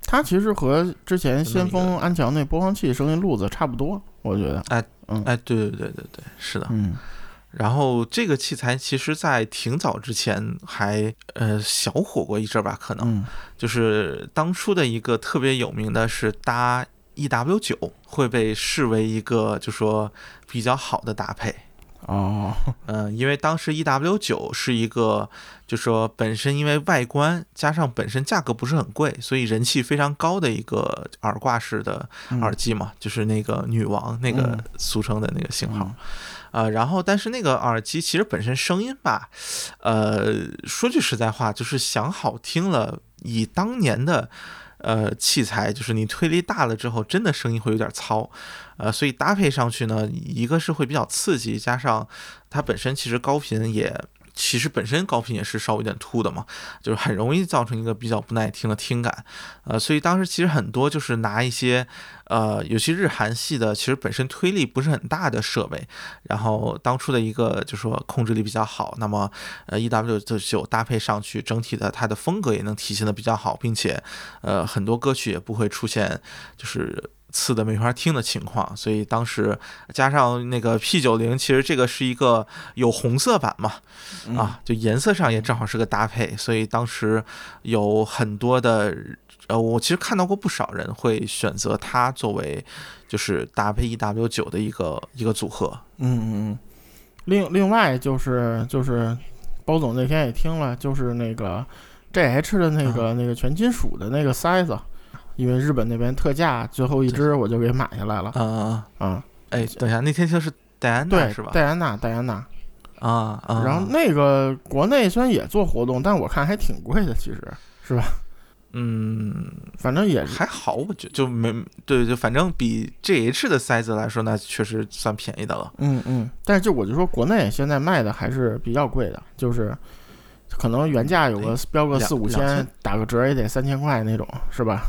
它其实和之前先锋安强那播放器声音路子差不多，我觉得。哎嗯哎，对对对对对，是的。嗯然后这个器材其实在挺早之前还呃小火过一阵儿吧，可能。嗯。就是当初的一个特别有名的是搭 EW 九会被视为一个就说比较好的搭配，哦。嗯、因为当时 EW 九是一个就说本身因为外观加上本身价格不是很贵，所以人气非常高的一个耳挂式的嗯。耳机嘛，就是那个女王那个嗯。俗称的那个型号。嗯呃，然后但是那个耳机其实本身声音吧，呃，说句实在话，就是想好听了，以当年的呃器材，就是你推力大了之后，真的声音会有点糙，呃，所以搭配上去呢，一个是会比较刺激，加上它本身其实高频也其实本身高频也是稍微有点突的嘛，就是很容易造成一个比较不耐听的听感，呃，所以当时其实很多就是拿一些，呃，有些日韩系的，其实本身推力不是很大的设备，然后当初的一个就是说控制力比较好，那么呃，EW 就就搭配上去，整体的它的风格也能体现的比较好，并且呃，很多歌曲也不会出现就是。次的没法听的情况，所以当时加上那个 P 九零，其实这个是一个有红色版嘛，啊，就颜色上也正好是个搭配，所以当时有很多的，呃，我其实看到过不少人会选择它作为就是搭配 EW 九的一个一个组合。嗯嗯嗯。另另外就是就是包总那天也听了，就是那个 JH 的那个那个全金属的那个塞子。因为日本那边特价，最后一只我就给买下来了。啊啊啊！哎，等一下，那天就是戴安娜是吧？戴安娜，戴安娜。啊啊！然后那个国内虽然也做活动，但我看还挺贵的，其实是吧？嗯，反正也还好，我觉得就没对，就反正比 GH 的塞子来说，那确实算便宜的了。嗯嗯，但是就我就说国内现在卖的还是比较贵的，就是可能原价有个标个四五千，打个折也得三千块那种，是吧？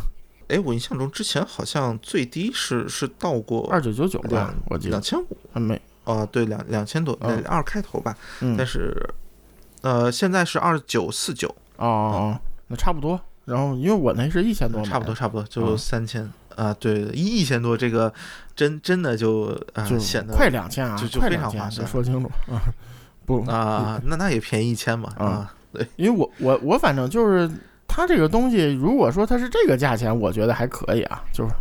哎，我印象中之前好像最低是是到过二九九九吧，我记得两千五还没啊，对两两千多，二开头吧。但是呃，现在是二九四九哦哦，那差不多。然后因为我那是一千多，差不多差不多就三千啊，对一一千多，这个真真的就啊显得快两千啊，就就非常划算。说清楚啊，不啊，那那也便宜一千嘛啊，对，因为我我我反正就是。它这个东西，如果说它是这个价钱，我觉得还可以啊，就是，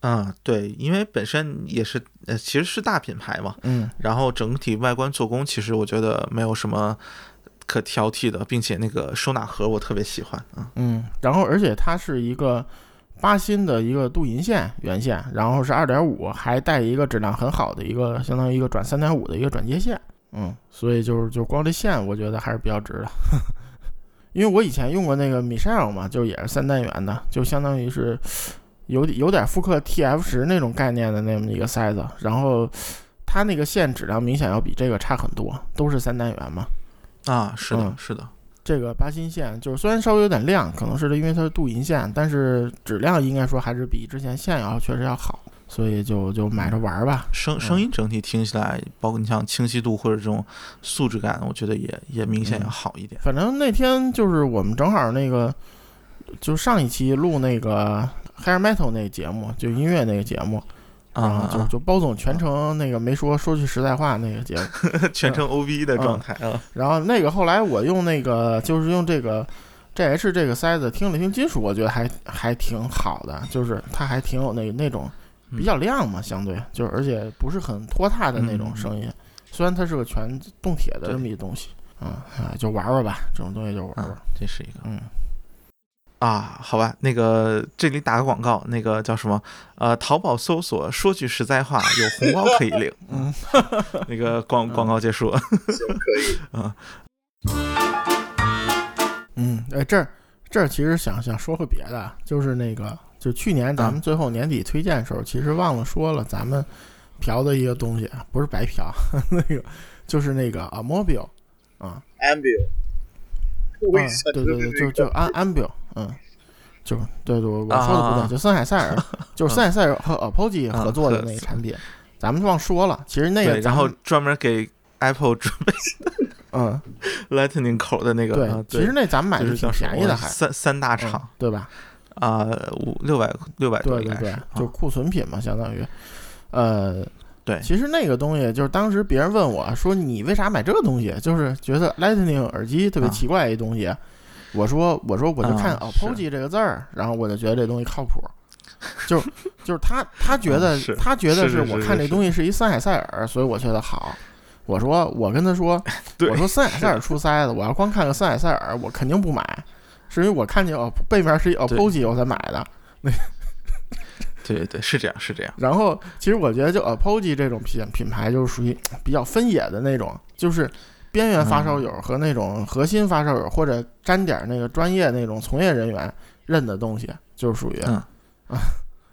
嗯，对，因为本身也是，呃，其实是大品牌嘛，嗯，然后整体外观做工，其实我觉得没有什么可挑剔的，并且那个收纳盒我特别喜欢啊，嗯，然后而且它是一个八芯的一个镀银线原线，然后是二点五，还带一个质量很好的一个相当于一个转三点五的一个转接线，嗯，所以就是就光这线，我觉得还是比较值的。因为我以前用过那个 Michelle 嘛，就也是三单元的，就相当于是有有点复刻 TF 十那种概念的那么一个塞子，然后它那个线质量明显要比这个差很多，都是三单元嘛。啊，是的，是的，这个八芯线就是虽然稍微有点亮，可能是因为它是镀银线，但是质量应该说还是比之前线要确实要好。所以就就买着玩吧。声声音整体听起来，包括你像清晰度或者这种素质感，我觉得也也明显要好一点。反正那天就是我们正好那个，就上一期录那个 Hair Metal 那个节目，就音乐那个节目啊，就就包总全程那个没说，说句实在话，那个节目 全程 O B 的状态啊。然后那个后来我用那个就是用这个 G H 这个塞子听了听金属，我觉得还还挺好的，就是它还挺有那那种。比较亮嘛，相对就是，而且不是很拖沓的那种声音。虽然它是个全动铁的这么一东西，啊啊，就玩玩吧，这种东西就玩玩。这是一个，嗯，啊，好吧，那个这里打个广告，那个叫什么？呃，淘宝搜索，说句实在话，有红包可以领。嗯，那个广广告结束。行，可以。啊，嗯，哎，这儿这儿其实想想说个别的，就是那个。就去年咱们最后年底推荐的时候，其实忘了说了，咱们嫖的一个东西不是白嫖，那个就是那个 Amobile 啊，ambil，对对对，就就安 ambil，嗯，就对对，我说的不对，就森海塞尔，就是森海塞尔和 Apogee 合作的那个产品，咱们忘说了，其实那个然后专门给 Apple 准备 嗯，Lightning 口的那个，对，其实那咱们买的挺便宜的，还三三大厂，对吧？啊，五六百六百多对对对，就库存品嘛，相当于，呃，对，其实那个东西就是当时别人问我说你为啥买这个东西，就是觉得 Lightning 耳机特别奇怪一东西，我说我说我就看 Apogee 这个字儿，然后我就觉得这东西靠谱，就 就是他他觉得他觉得是我看这东西是一森海塞尔，所以我觉得好，我说我跟他说，我说森海塞尔出塞子，我要光看个森海塞尔，我肯定不买。是因为我看见哦，背面是一 Apogee 我才买的。那，对对对，是这样是这样。然后其实我觉得就 Apogee 这种品品牌就是属于比较分野的那种，就是边缘发烧友和那种核心发烧友或者沾点那个专业那种从业人员认的东西，就是属于啊，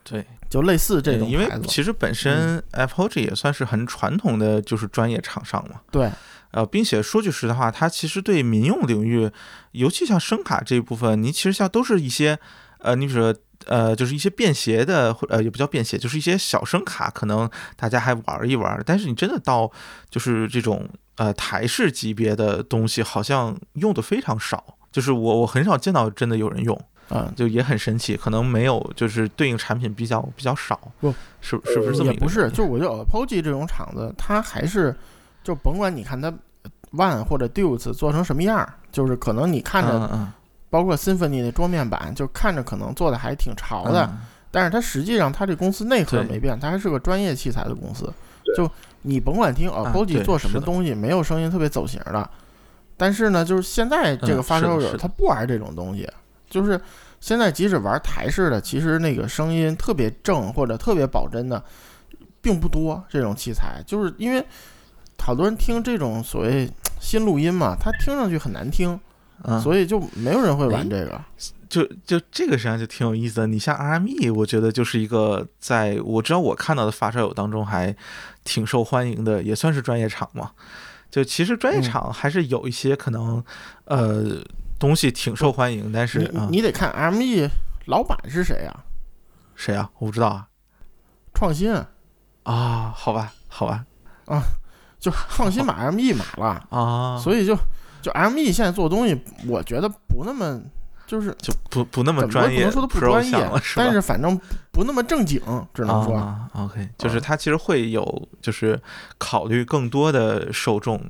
对，就类似这种因为。其实本身 Apogee 也算是很传统的就是专业厂商嘛。对，呃，并且说句实在话，它其实对民用领域，尤其像声卡这一部分，你其实像都是一些，呃，你比如说，呃，就是一些便携的，或呃，也不叫便携，就是一些小声卡，可能大家还玩一玩。但是你真的到就是这种呃台式级别的东西，好像用的非常少。就是我我很少见到真的有人用，嗯，就也很神奇，可能没有就是对应产品比较比较少，不是是不是这么一个也不是，就我觉得 Apogee 这种厂子，它还是就甭管你看它 One 或者 Deuce 做成什么样儿，就是可能你看着，包括 Symphony 的桌面版，就看着可能做的还挺潮的，嗯但是它实际上它这公司内核没变，它还是个专业器材的公司。就你甭管听啊 Apogee 做什么东西，没有声音特别走形的。但是呢，就是现在这个嗯发烧友他不玩这种东西，就是现在即使玩台式的，其实那个声音特别正或者特别保真的并不多。这种器材就是因为好多人听这种所谓新录音嘛，它听上去很难听，嗯，所以就没有人会玩哎这个。就就这个实际上就挺有意思的。你像 RME，我觉得就是一个在我知道我看到的发烧友当中还挺受欢迎的，也算是专业厂嘛。就其实专业嗯厂还是有一些可能、呃东西挺受欢迎，但是你得看 ME 老板是谁啊？谁啊？我不知道啊。创新啊，好吧，好吧，就放心把 ME 买了，啊，所以就就 ME 现在做东西，我觉得不那么就是就不不那么专业，不能说它不专业了，但是反正不那么正经，只能说啊，OK，就是啊它其实会有，就是考虑更多的受众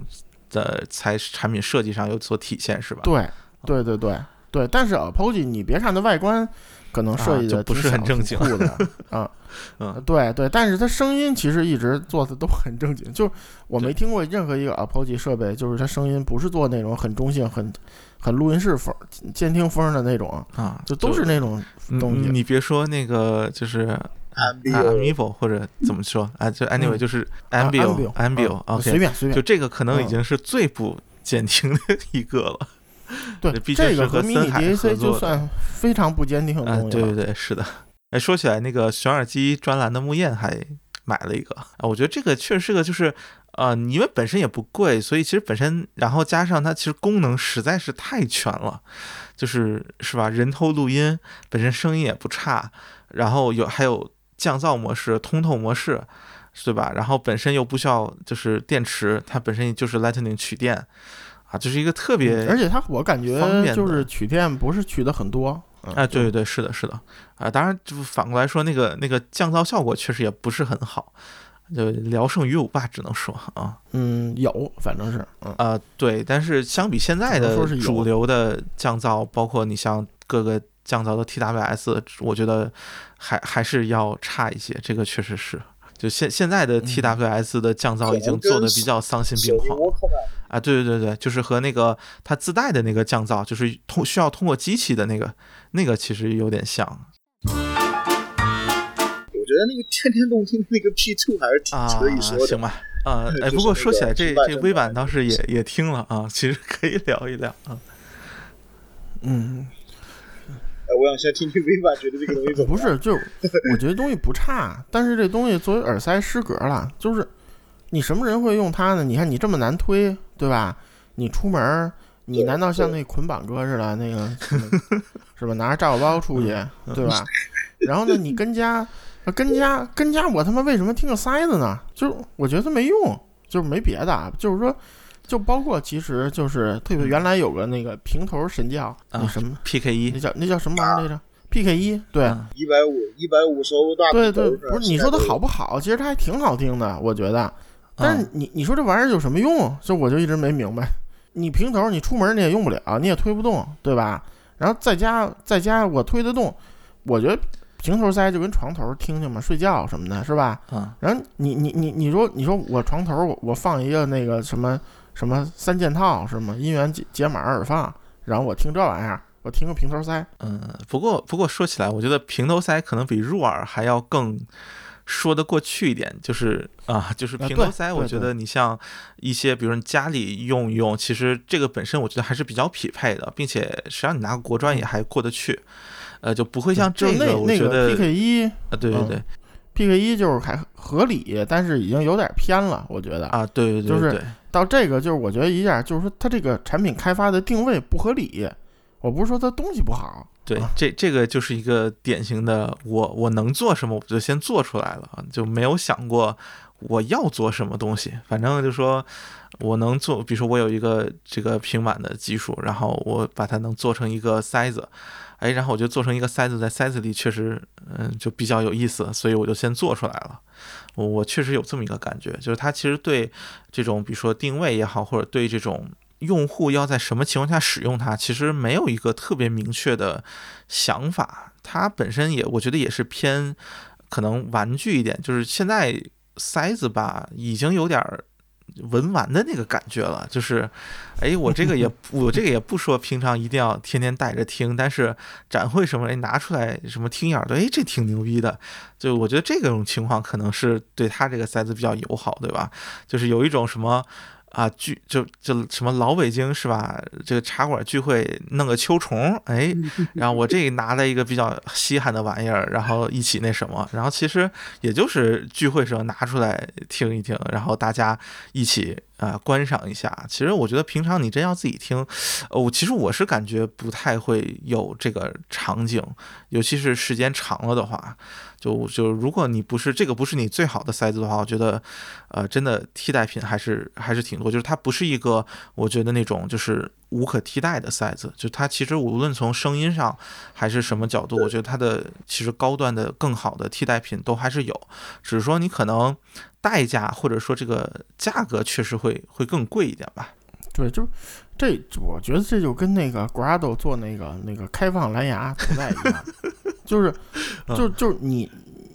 的才产品设计上有所体现，是吧？对对对对对。但是 Apogee 你别看它外观可能设计的啊不是很正经。酷的啊，嗯。对对，但是它声音其实一直做的都很正经，就是我没听过任何一个 Apogee 设备，就是它声音不是做那种很中性、很很录音室风、监听风的那种，啊，就都是那种东西。你别说那个就是啊 Ambio Amiibo 或者怎么说啊，就 anyway 嗯就是啊 Ambio Ambio，嗯随便随便。就这个可能已嗯。经是最不监听的一个了。对毕竟是这个和和森 mini 海合 DAC 作的就算非常不坚定的啊，东西了。对对对，是的。哎，说起来，那个选耳机专栏的木燕还买了一个啊，我觉得这个确实是个，就是呃，因为本身也不贵，所以其实本身，然后加上它其实功能实在是太全了，就是是吧？人头录音本身声音也不差，然后有还有降噪模式、通透模式，对吧？然后本身又不需要就是电池，它本身就是 Lightning 取电啊，就是一个特别嗯而且它我感觉就是取电不是取的很多。嗯啊，对对对，是的，是的，啊，当然，就反过来说，那个那个降噪效果确实也不是很好，就聊胜于无吧，只能说啊嗯，有，反正是，嗯，啊，对，但是相比现在的主流的降噪，包括你像各个降噪的 TWS，我觉得还还是要差一些，这个确实是。就现现在的嗯 TWS 的降噪已经做的比较丧心病狂了啊！对对对对，就是和那个它自带的那个降噪，就是通需要通过机器的那个，那个其实有点像。我觉得那个天天动听那个 P two 还是挺啊，值得一说的。行吧，啊，哎，不过说起来，这这微版倒是也也听了啊，其实可以聊一聊啊。嗯，哎，我想先听听 V 版觉得这个东西怎么。不是，就我觉得东西不差，但是这东西作为耳塞失格了，就是你什么人会用它呢？你看你这么难推，对吧？你出门儿，你难道像那捆绑哥似的那个是吧？拿着炸药包出去，对吧？然后呢，你跟家跟家跟家，我他妈为什么听个塞子呢？就是我觉得它没用，就是没别的啊，就是说。就包括，其实就是特别原来有个那个平头神教，那啊什么，PK 一那，叫那叫什么玩意儿来着？PK 一，对，嗯一百五一百五十欧大对对，不是你说它好不好？其实它还挺好听的，我觉得。但是嗯你你说这玩意儿有什么用？这我就一直没明白。你平头你出门你也用不了，你也推不动，对吧？然后在家在家我推得动，我觉得平头塞就跟床头听听嘛，睡觉什么的，是吧？嗯然后你你你你说你说我床头我我放一个那个什么什么三件套是吗？音源解解码耳放，然后我听这玩意儿，我听个平头塞，嗯，不过不过说起来，我觉得平头塞可能比入耳还要更说得过去一点，就是啊，就是平头塞，我觉得你像一些，比如说你家里用一用，其实这个本身我觉得还是比较匹配的，并且实际上你拿个国专也还过得去。呃，就不会像这个，我觉得 PK 一啊，对对对，PK 一就是还合理，但是已经有点偏了，我觉得啊，对对对，就是到这个就是我觉得一下就是说它这个产品开发的定位不合理，我不是说它东西不好，对，这这个就是一个典型的我我能做什么我就先做出来了，就没有想过我要做什么东西，反正就说。我能做，比如说我有一个这个平板的技术，然后我把它能做成一个塞子，哎，然后我就做成一个塞子，在塞子里确实，嗯，就比较有意思，所以我就先做出来了。我我确实有这么一个感觉，就是它其实对这种，比如说定位也好，或者对这种用户要在什么情况下使用它，其实没有一个特别明确的想法。它本身也，我觉得也是偏可能玩具一点，就是现在塞子吧，已经有点儿。文玩的那个感觉了，就是，哎，我这个也 我这个也不说平常一定要天天带着听，但是展会什么，哎，拿出来什么听一耳朵，哎，这挺牛逼的。就我觉得这种情况可能是对他这个塞子比较友好，对吧？就是有一种什么。啊聚就就什么老北京是吧？这个茶馆聚会弄个秋虫，哎，然后我这拿了一个比较稀罕的玩意儿，然后一起那什么，然后其实也就是聚会时候拿出来听一听，然后大家一起啊观赏一下。其实我觉得平常你真要自己听，哦，其实我是感觉不太会有这个场景，尤其是时间长了的话。就就如果你不是这个不是你最好的塞子的话，我觉得，呃，真的替代品还是还是挺多。就是它不是一个我觉得那种就是无可替代的塞子。就它其实无论从声音上还是什么角度，我觉得它的其实高端的更好的替代品都还是有，只是说你可能代价或者说这个价格确实会会更贵一点吧。对，就这，我觉得这就跟那个 Grado 做那个那个开放蓝牙存在一样。就是，就就是你，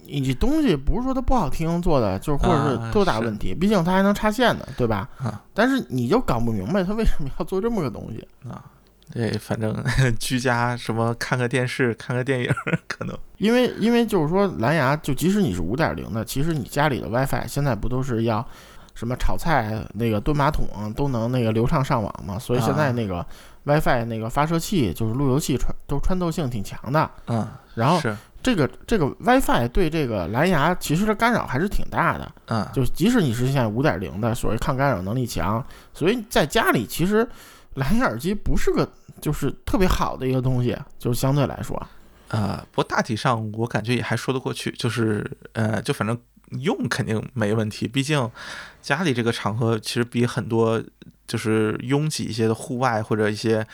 你东西不是说它不好听做的，就是或者是多大问题，毕竟它还能插线呢，对吧？但是你就搞不明白它为什么要做这么个东西啊？对，反正 居家什么看个电视、看个电影，可能因为因为就是说蓝牙，就即使你是五点零的，其实你家里的 WiFi 现在不都是要什么炒菜、那个蹲马桶都能那个流畅上网嘛？所以现在那个 WiFi 那个发射器就是路由器穿都穿透性挺强的，嗯。然后这个这个 WiFi 对这个蓝牙其实的干扰还是挺大的，嗯，就即使你是现在五点零的，所谓抗干扰能力强，所以在家里其实蓝牙耳机不是个就是特别好的一个东西，就是相对来说，呃，不过大体上我感觉也还说得过去，就是呃，就反正用肯定没问题，毕竟家里这个场合其实比很多就是拥挤一些的户外或者一些。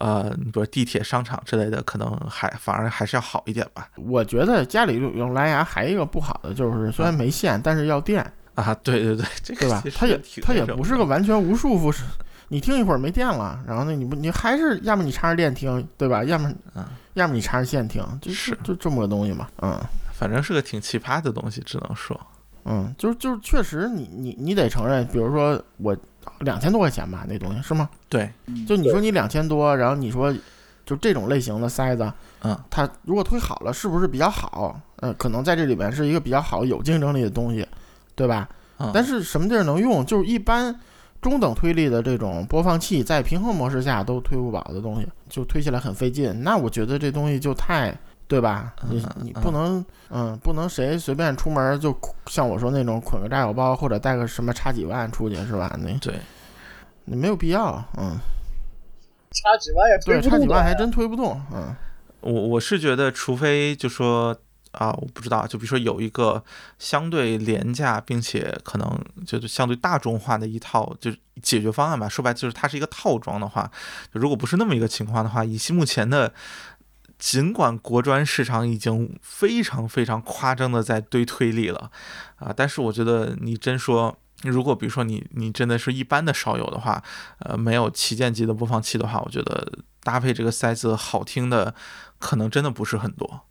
呃，比如地铁、商场之类的，可能还反而还是要好一点吧。我觉得家里用用蓝牙还一个不好的就是，虽然没线，但是要电啊。对对对，这个对吧？它也它也不是个完全无束缚，你听一会儿没电了，然后呢，你不你还是要么你插着电听，对吧？要么要么你插着线听，就是就这么个东西嘛。嗯，反正是个挺奇葩的东西，只能说，嗯，就是就是确实，你你你得承认，比如说我。两千多块钱吧，那东西是吗？对，就你说你两千多，然后你说就这种类型的塞子，嗯，它如果推好了，是不是比较好？嗯，可能在这里边是一个比较好、有竞争力的东西，对吧？但是什么地儿能用？就是一般中等推力的这种播放器，在平衡模式下都推不饱的东西，就推起来很费劲。那我觉得这东西就太。对吧？你你不能，嗯，不能谁随便出门就像我说那种捆个炸药包或者带个什么差几万出去是吧？那对，你没有必要，嗯，差几万也对，差几万还真推不动，嗯，我我是觉得，除非就说啊，我不知道，就比如说有一个相对廉价并且可能就是相对大众化的一套就是解决方案吧。说白就是它是一个套装的话，如果不是那么一个情况的话，以目前的。尽管国专市场已经非常非常夸张的在堆推力了，啊，但是我觉得你真说，如果比如说你你真的是一般的少有的话，呃，没有旗舰级的播放器的话，我觉得搭配这个塞子好听的可能真的不是很多。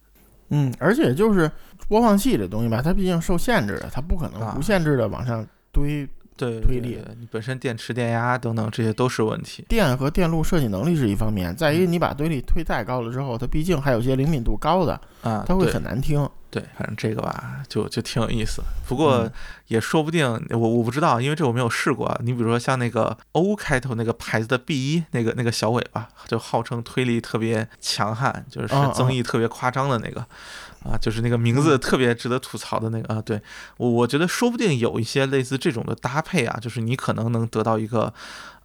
嗯，而且就是播放器这东西吧，它毕竟受限制的，它不可能无限制的往上堆。对推力，你本身电池、电压等等这些都是问题。电和电路设计能力是一方面，在于你把推力推再高了之后，它毕竟还有些灵敏度高的啊，它会很难听。对，反正这个吧，就就挺有意思。不过也说不定，我我不知道，因为这我没有试过。你比如说像那个 O 开头那个牌子的 B 一，那个那个小尾巴，就号称推力特别强悍，就是增益特别夸张的那个，啊，就是那个名字特别值得吐槽的那个啊。对我我觉得说不定有一些类似这种的搭配啊，就是你可能能得到一个。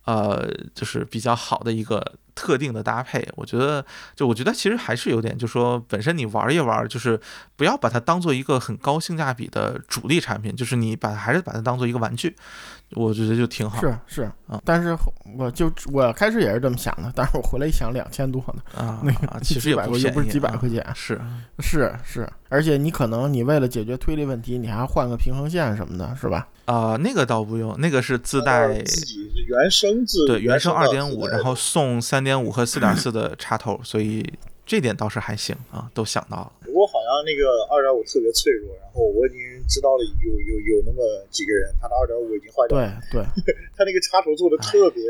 呃，就是比较好的一个特定的搭配，我觉得，就我觉得其实还是有点，就说本身你玩一玩，就是不要把它当做一个很高性价比的主力产品，就是你把还是把它当做一个玩具，我觉得就挺好。是是。啊，但是我就我开始也是这么想的，但是我回来一想，两千多呢啊，那个其实也不是几百块钱，是。是是，而且你可能你为了解决推力问题，你还要换个平衡线什么的，是吧？啊，那个倒不用，那个是自带自己原生自对原生二点五，然后送三点五和四点四的插头，所以这点倒是还行啊，都想到了。不过好像那个二点五特别脆弱，然后我已经知道了有有有那么几个人，他的二点五已经坏掉了。对对，他那个插头做的特别，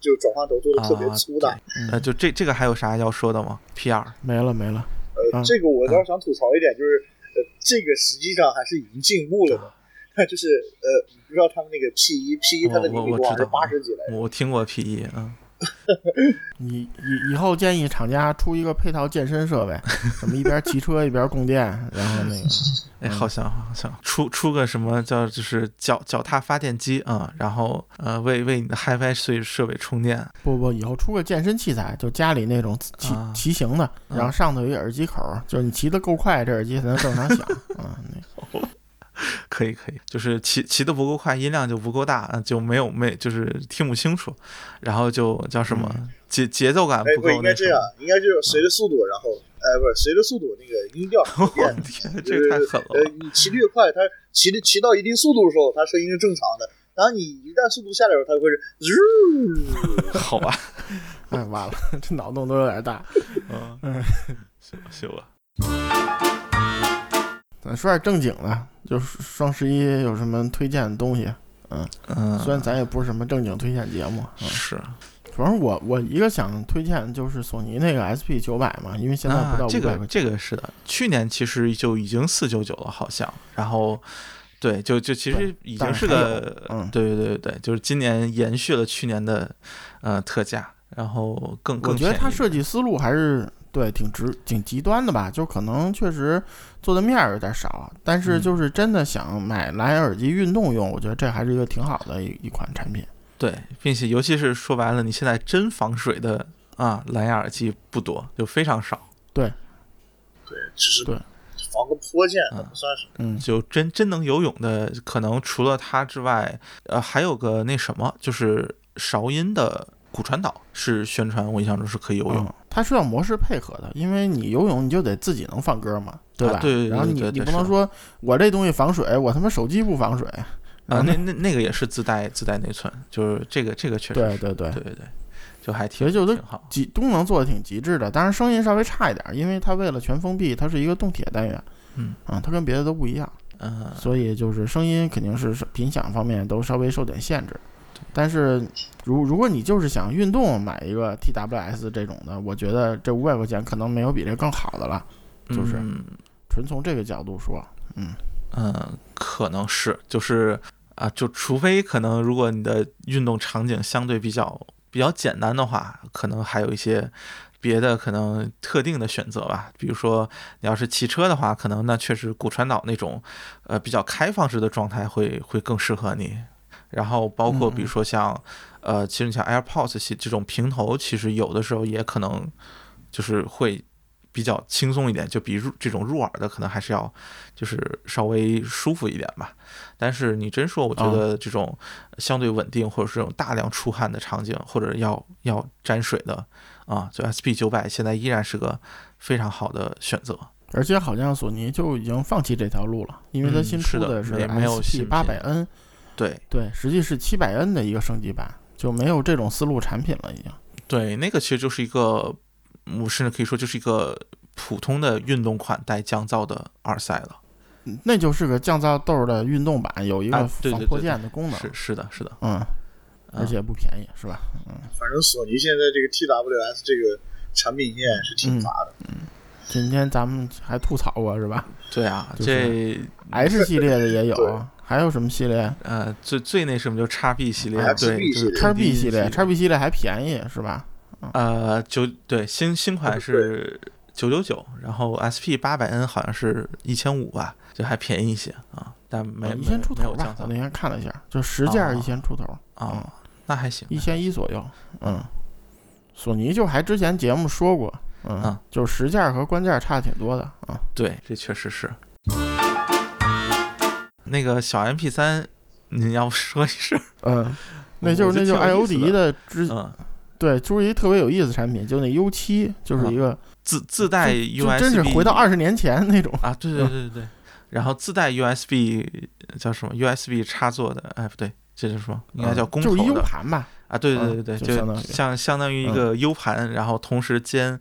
就转换头做的特别粗大。呃，就这这个还有啥要说的吗？P 二没了没了。呃，这个我倒是想吐槽一点，就是呃，这个实际上还是已经进步了的。就是呃，你不知道他们那个 P 一 P 一它的厘米多是八十几来。我听过 P 一，嗯。你以以后建议厂家出一个配套健身设备，什么一边骑车一边供电，然后那个，哎，好像好像出出个什么叫就是脚脚踏发电机啊，然后呃为为你的 HiFi 设设备充电。不不，以后出个健身器材，就家里那种骑骑行的，然后上头有一耳机口，就是你骑得够快，这耳机才能正常响啊。那。可以可以，就是骑骑的不够快，音量就不够大，就没有没就是听不清楚，然后就叫什么节节奏感不够。应该这样，应该就是随着速度，然后哎不是随着速度那个音调 变。这个太狠了。呃，你骑的越快，它骑的骑到一定速度的时候，它声音是正常的。然后你一旦速度下来的时候，它会是。好吧，哎完了，这脑洞都有点大。嗯嗯，行行吧。咱说点正经的，就是双十一有什么推荐的东西？嗯嗯，虽然咱也不是什么正经推荐节目，嗯是。主要是我我一个想推荐就是索尼那个 SP 九百嘛，因为现在不到这个这个是的，去年其实就已经四九九了，好像。然后，对，就就其实已经是个，嗯，对对对对对，就是今年延续了去年的呃特价，然后更更。我觉得它设计思路还是。对，挺直，挺极端的吧？就可能确实做的面儿有点少，但是就是真的想买蓝牙耳机运动用，我觉得这还是一个挺好的一一款产品。对，并且尤其是说白了，你现在真防水的啊蓝牙耳机不多，就非常少。对，对，只是对防个泼溅，不算是。嗯，就真真能游泳的，可能除了它之外，呃，还有个那什么，就是韶音的。骨传导是宣传，我印象中是可以游泳。它是要模式配合的，因为你游泳你就得自己能放歌嘛，对吧？对。然后你你不能说我这东西防水，我他妈手机不防水啊？那那那个也是自带自带内存，就是这个这个确实。对对对对对对，就还其实就挺好，极功能做的挺极致的，当然声音稍微差一点，因为它为了全封闭，它是一个动铁单元，嗯啊，它跟别的都不一样，嗯，所以就是声音肯定是频响方面都稍微受点限制。但是，如如果你就是想运动买一个 TWS 这种的，我觉得这五百块钱可能没有比这更好的了。就是纯从这个角度说，嗯嗯，可能是，就是啊，就除非可能，如果你的运动场景相对比较比较简单的话，可能还有一些别的可能特定的选择吧。比如说，你要是骑车的话，可能那确实骨传导那种呃比较开放式的状态会会更适合你。然后包括比如说像，呃，其实你像 AirPods 系这种平头，其实有的时候也可能就是会比较轻松一点，就比入这种入耳的可能还是要就是稍微舒服一点吧。但是你真说，我觉得这种相对稳定或者是这种大量出汗的场景，或者要要沾水的啊，就 SP 九百现在依然是个非常好的选择。而且好像索尼就已经放弃这条路了，因为它新出的是 SP 八百 N。对对，实际是七百 N 的一个升级版，就没有这种思路产品了，已经。对，那个其实就是一个，我甚至可以说就是一个普通的运动款带降噪的耳塞了。那就是个降噪豆的运动版，有一个防破溅的功能。是是的，是的，嗯，而且不便宜，是吧？嗯。反正索尼现在这个 TWS 这个产品线是挺杂的。嗯。今天咱们还吐槽过是吧？对啊，就这 H 系列的也有，还有什么系列？呃最最那什么就叉 B 系列，对，就是叉 B 系系列，叉 B 系列还便宜是吧？呃九对新新款是九九九，然后 SP 八百 N 好像是一千五吧，就还便宜一些啊，但没呃一千出头吧我那天看了一下，就十件哦一千出头，啊，那还行，一千一左右。嗯，索尼就还之前节目说过，嗯嗯，就实件和官件差的挺多的啊。对，这确实是。那个小 MP 三，您要不说一声，嗯，那就是那就艾欧迪的嗯，对，就是一特别有意思的产品，就那 U 七，就是一个自自带 USB，真是回到二十年前那种。啊，对对对对对，然后自带 USB 叫什么 USB 插座的，哎不对，这是什么？应该叫公就是一 U 盘吧？啊，对对嗯对对，就就相当于像相当于一嗯个 U 盘，然后同时兼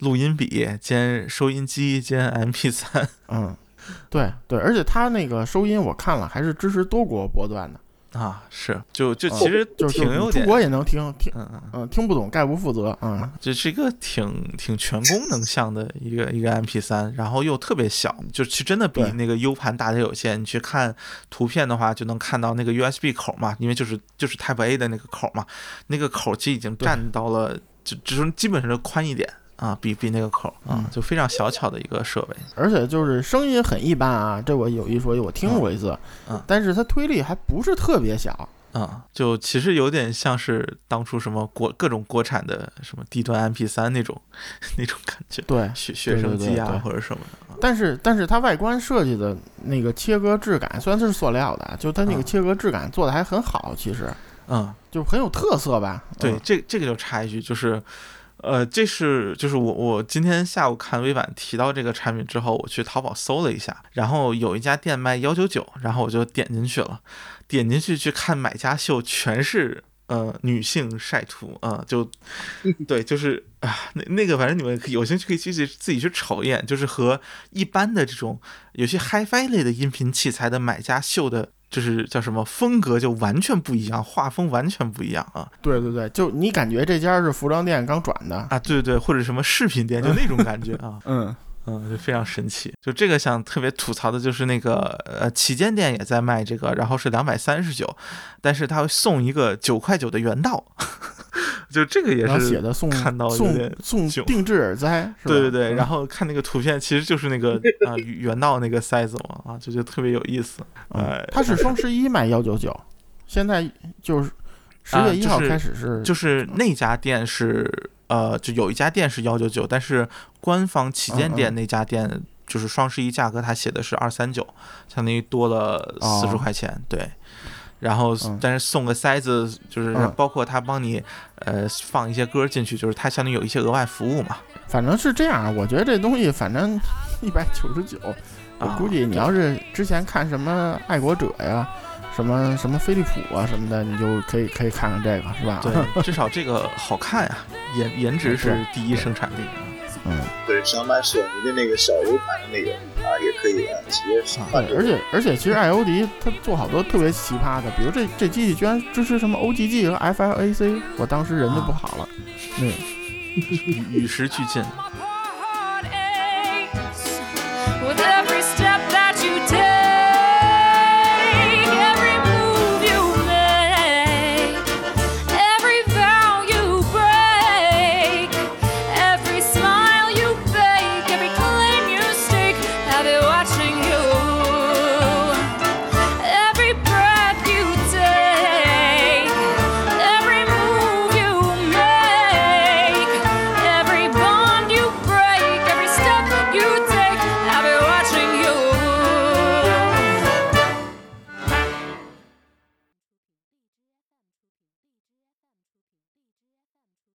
录音笔、兼收音机、兼 MP 三嗯，对对，而且它那个收音我看了，还是支持多国波段的，啊，是就就嗯其实就是挺有点，出国也能听听，嗯嗯。嗯，听不懂概不负责，嗯，这是一个挺挺全功能项的一个一个 MP 3然后又特别小，就其实真的比那个 U 盘大的有限。你去看图片的话，就能看到那个 USB 口嘛，因为就是就是 Type A 的那个口嘛，那个口其实已经占到了，就只是基本上就宽一点啊，比比那个口啊嗯，就非常小巧的一个设备。而且就是声音很一般啊，这我有一说一，我听过一次，嗯但是它推力还不是特别小，啊、就其实有点像是当初什么国各种国产的什么低端 MP 三那种 那种感觉，对，学学生机啊或者什么的啊。但是但是它外观设计的那个切割质感，虽然它是塑料的，就它那个嗯切割质感做的还很好，其实嗯，就很有特色吧。对，嗯这这个就插一句，就是，呃，这是就是我我今天下午看微版提到这个产品之后，我去淘宝搜了一下，然后有一家店卖幺九九，然后我就点进去了，点进去去看买家秀，全是呃女性晒图啊、就 对，就是啊那那个反正你们有兴趣可以自己自己去瞅一眼，就是和一般的这种有些 HiFi 类的音频器材的买家秀的。就是叫什么风格就完全不一样，画风完全不一样啊！对对对，就你感觉这家是服装店刚转的，啊，对对对，或者什么饰品店，就那种感觉啊，嗯，嗯，就非常神奇。就这个想特别吐槽的就是那个呃旗舰店也在卖这个，然后是两百三十九，但是他会送一个九块九的原道，就这个也是写的送看到有送送定制耳塞，是？对对对，然后后看那个图片，其实就是那个啊原道那个 size 嘛，啊，就觉得特别有意思。呃嗯它是双十一卖幺九九，现在就是十啊月一号就是开始是就是那家店是呃，就有一家店是幺九九，但是官方旗舰店那家店就是双十一价格，它写的是二三九，相当于多了四十哦块钱，对。然后嗯，但是送个塞子，就是嗯包括他帮你呃放一些歌进去，就是他相当于有一些额外服务嘛。反正是这样，我觉得这东西反正一百九十九，我啊估计你要是之前看什么爱国者呀，什么什么飞利浦啊什么的，你就可以可以看看这个，是吧？对，至少这个好看呀、颜颜值 是第一生产力啊。嗯，对，想买索尼的那个小 U 盘的那个啊，也可以啊，直接换对，而且而且其实艾欧迪他做好多特别奇葩的，比如这这机器居然支持什么 OGG 和 FLAC，我当时人就不好了，嗯。与与时俱进。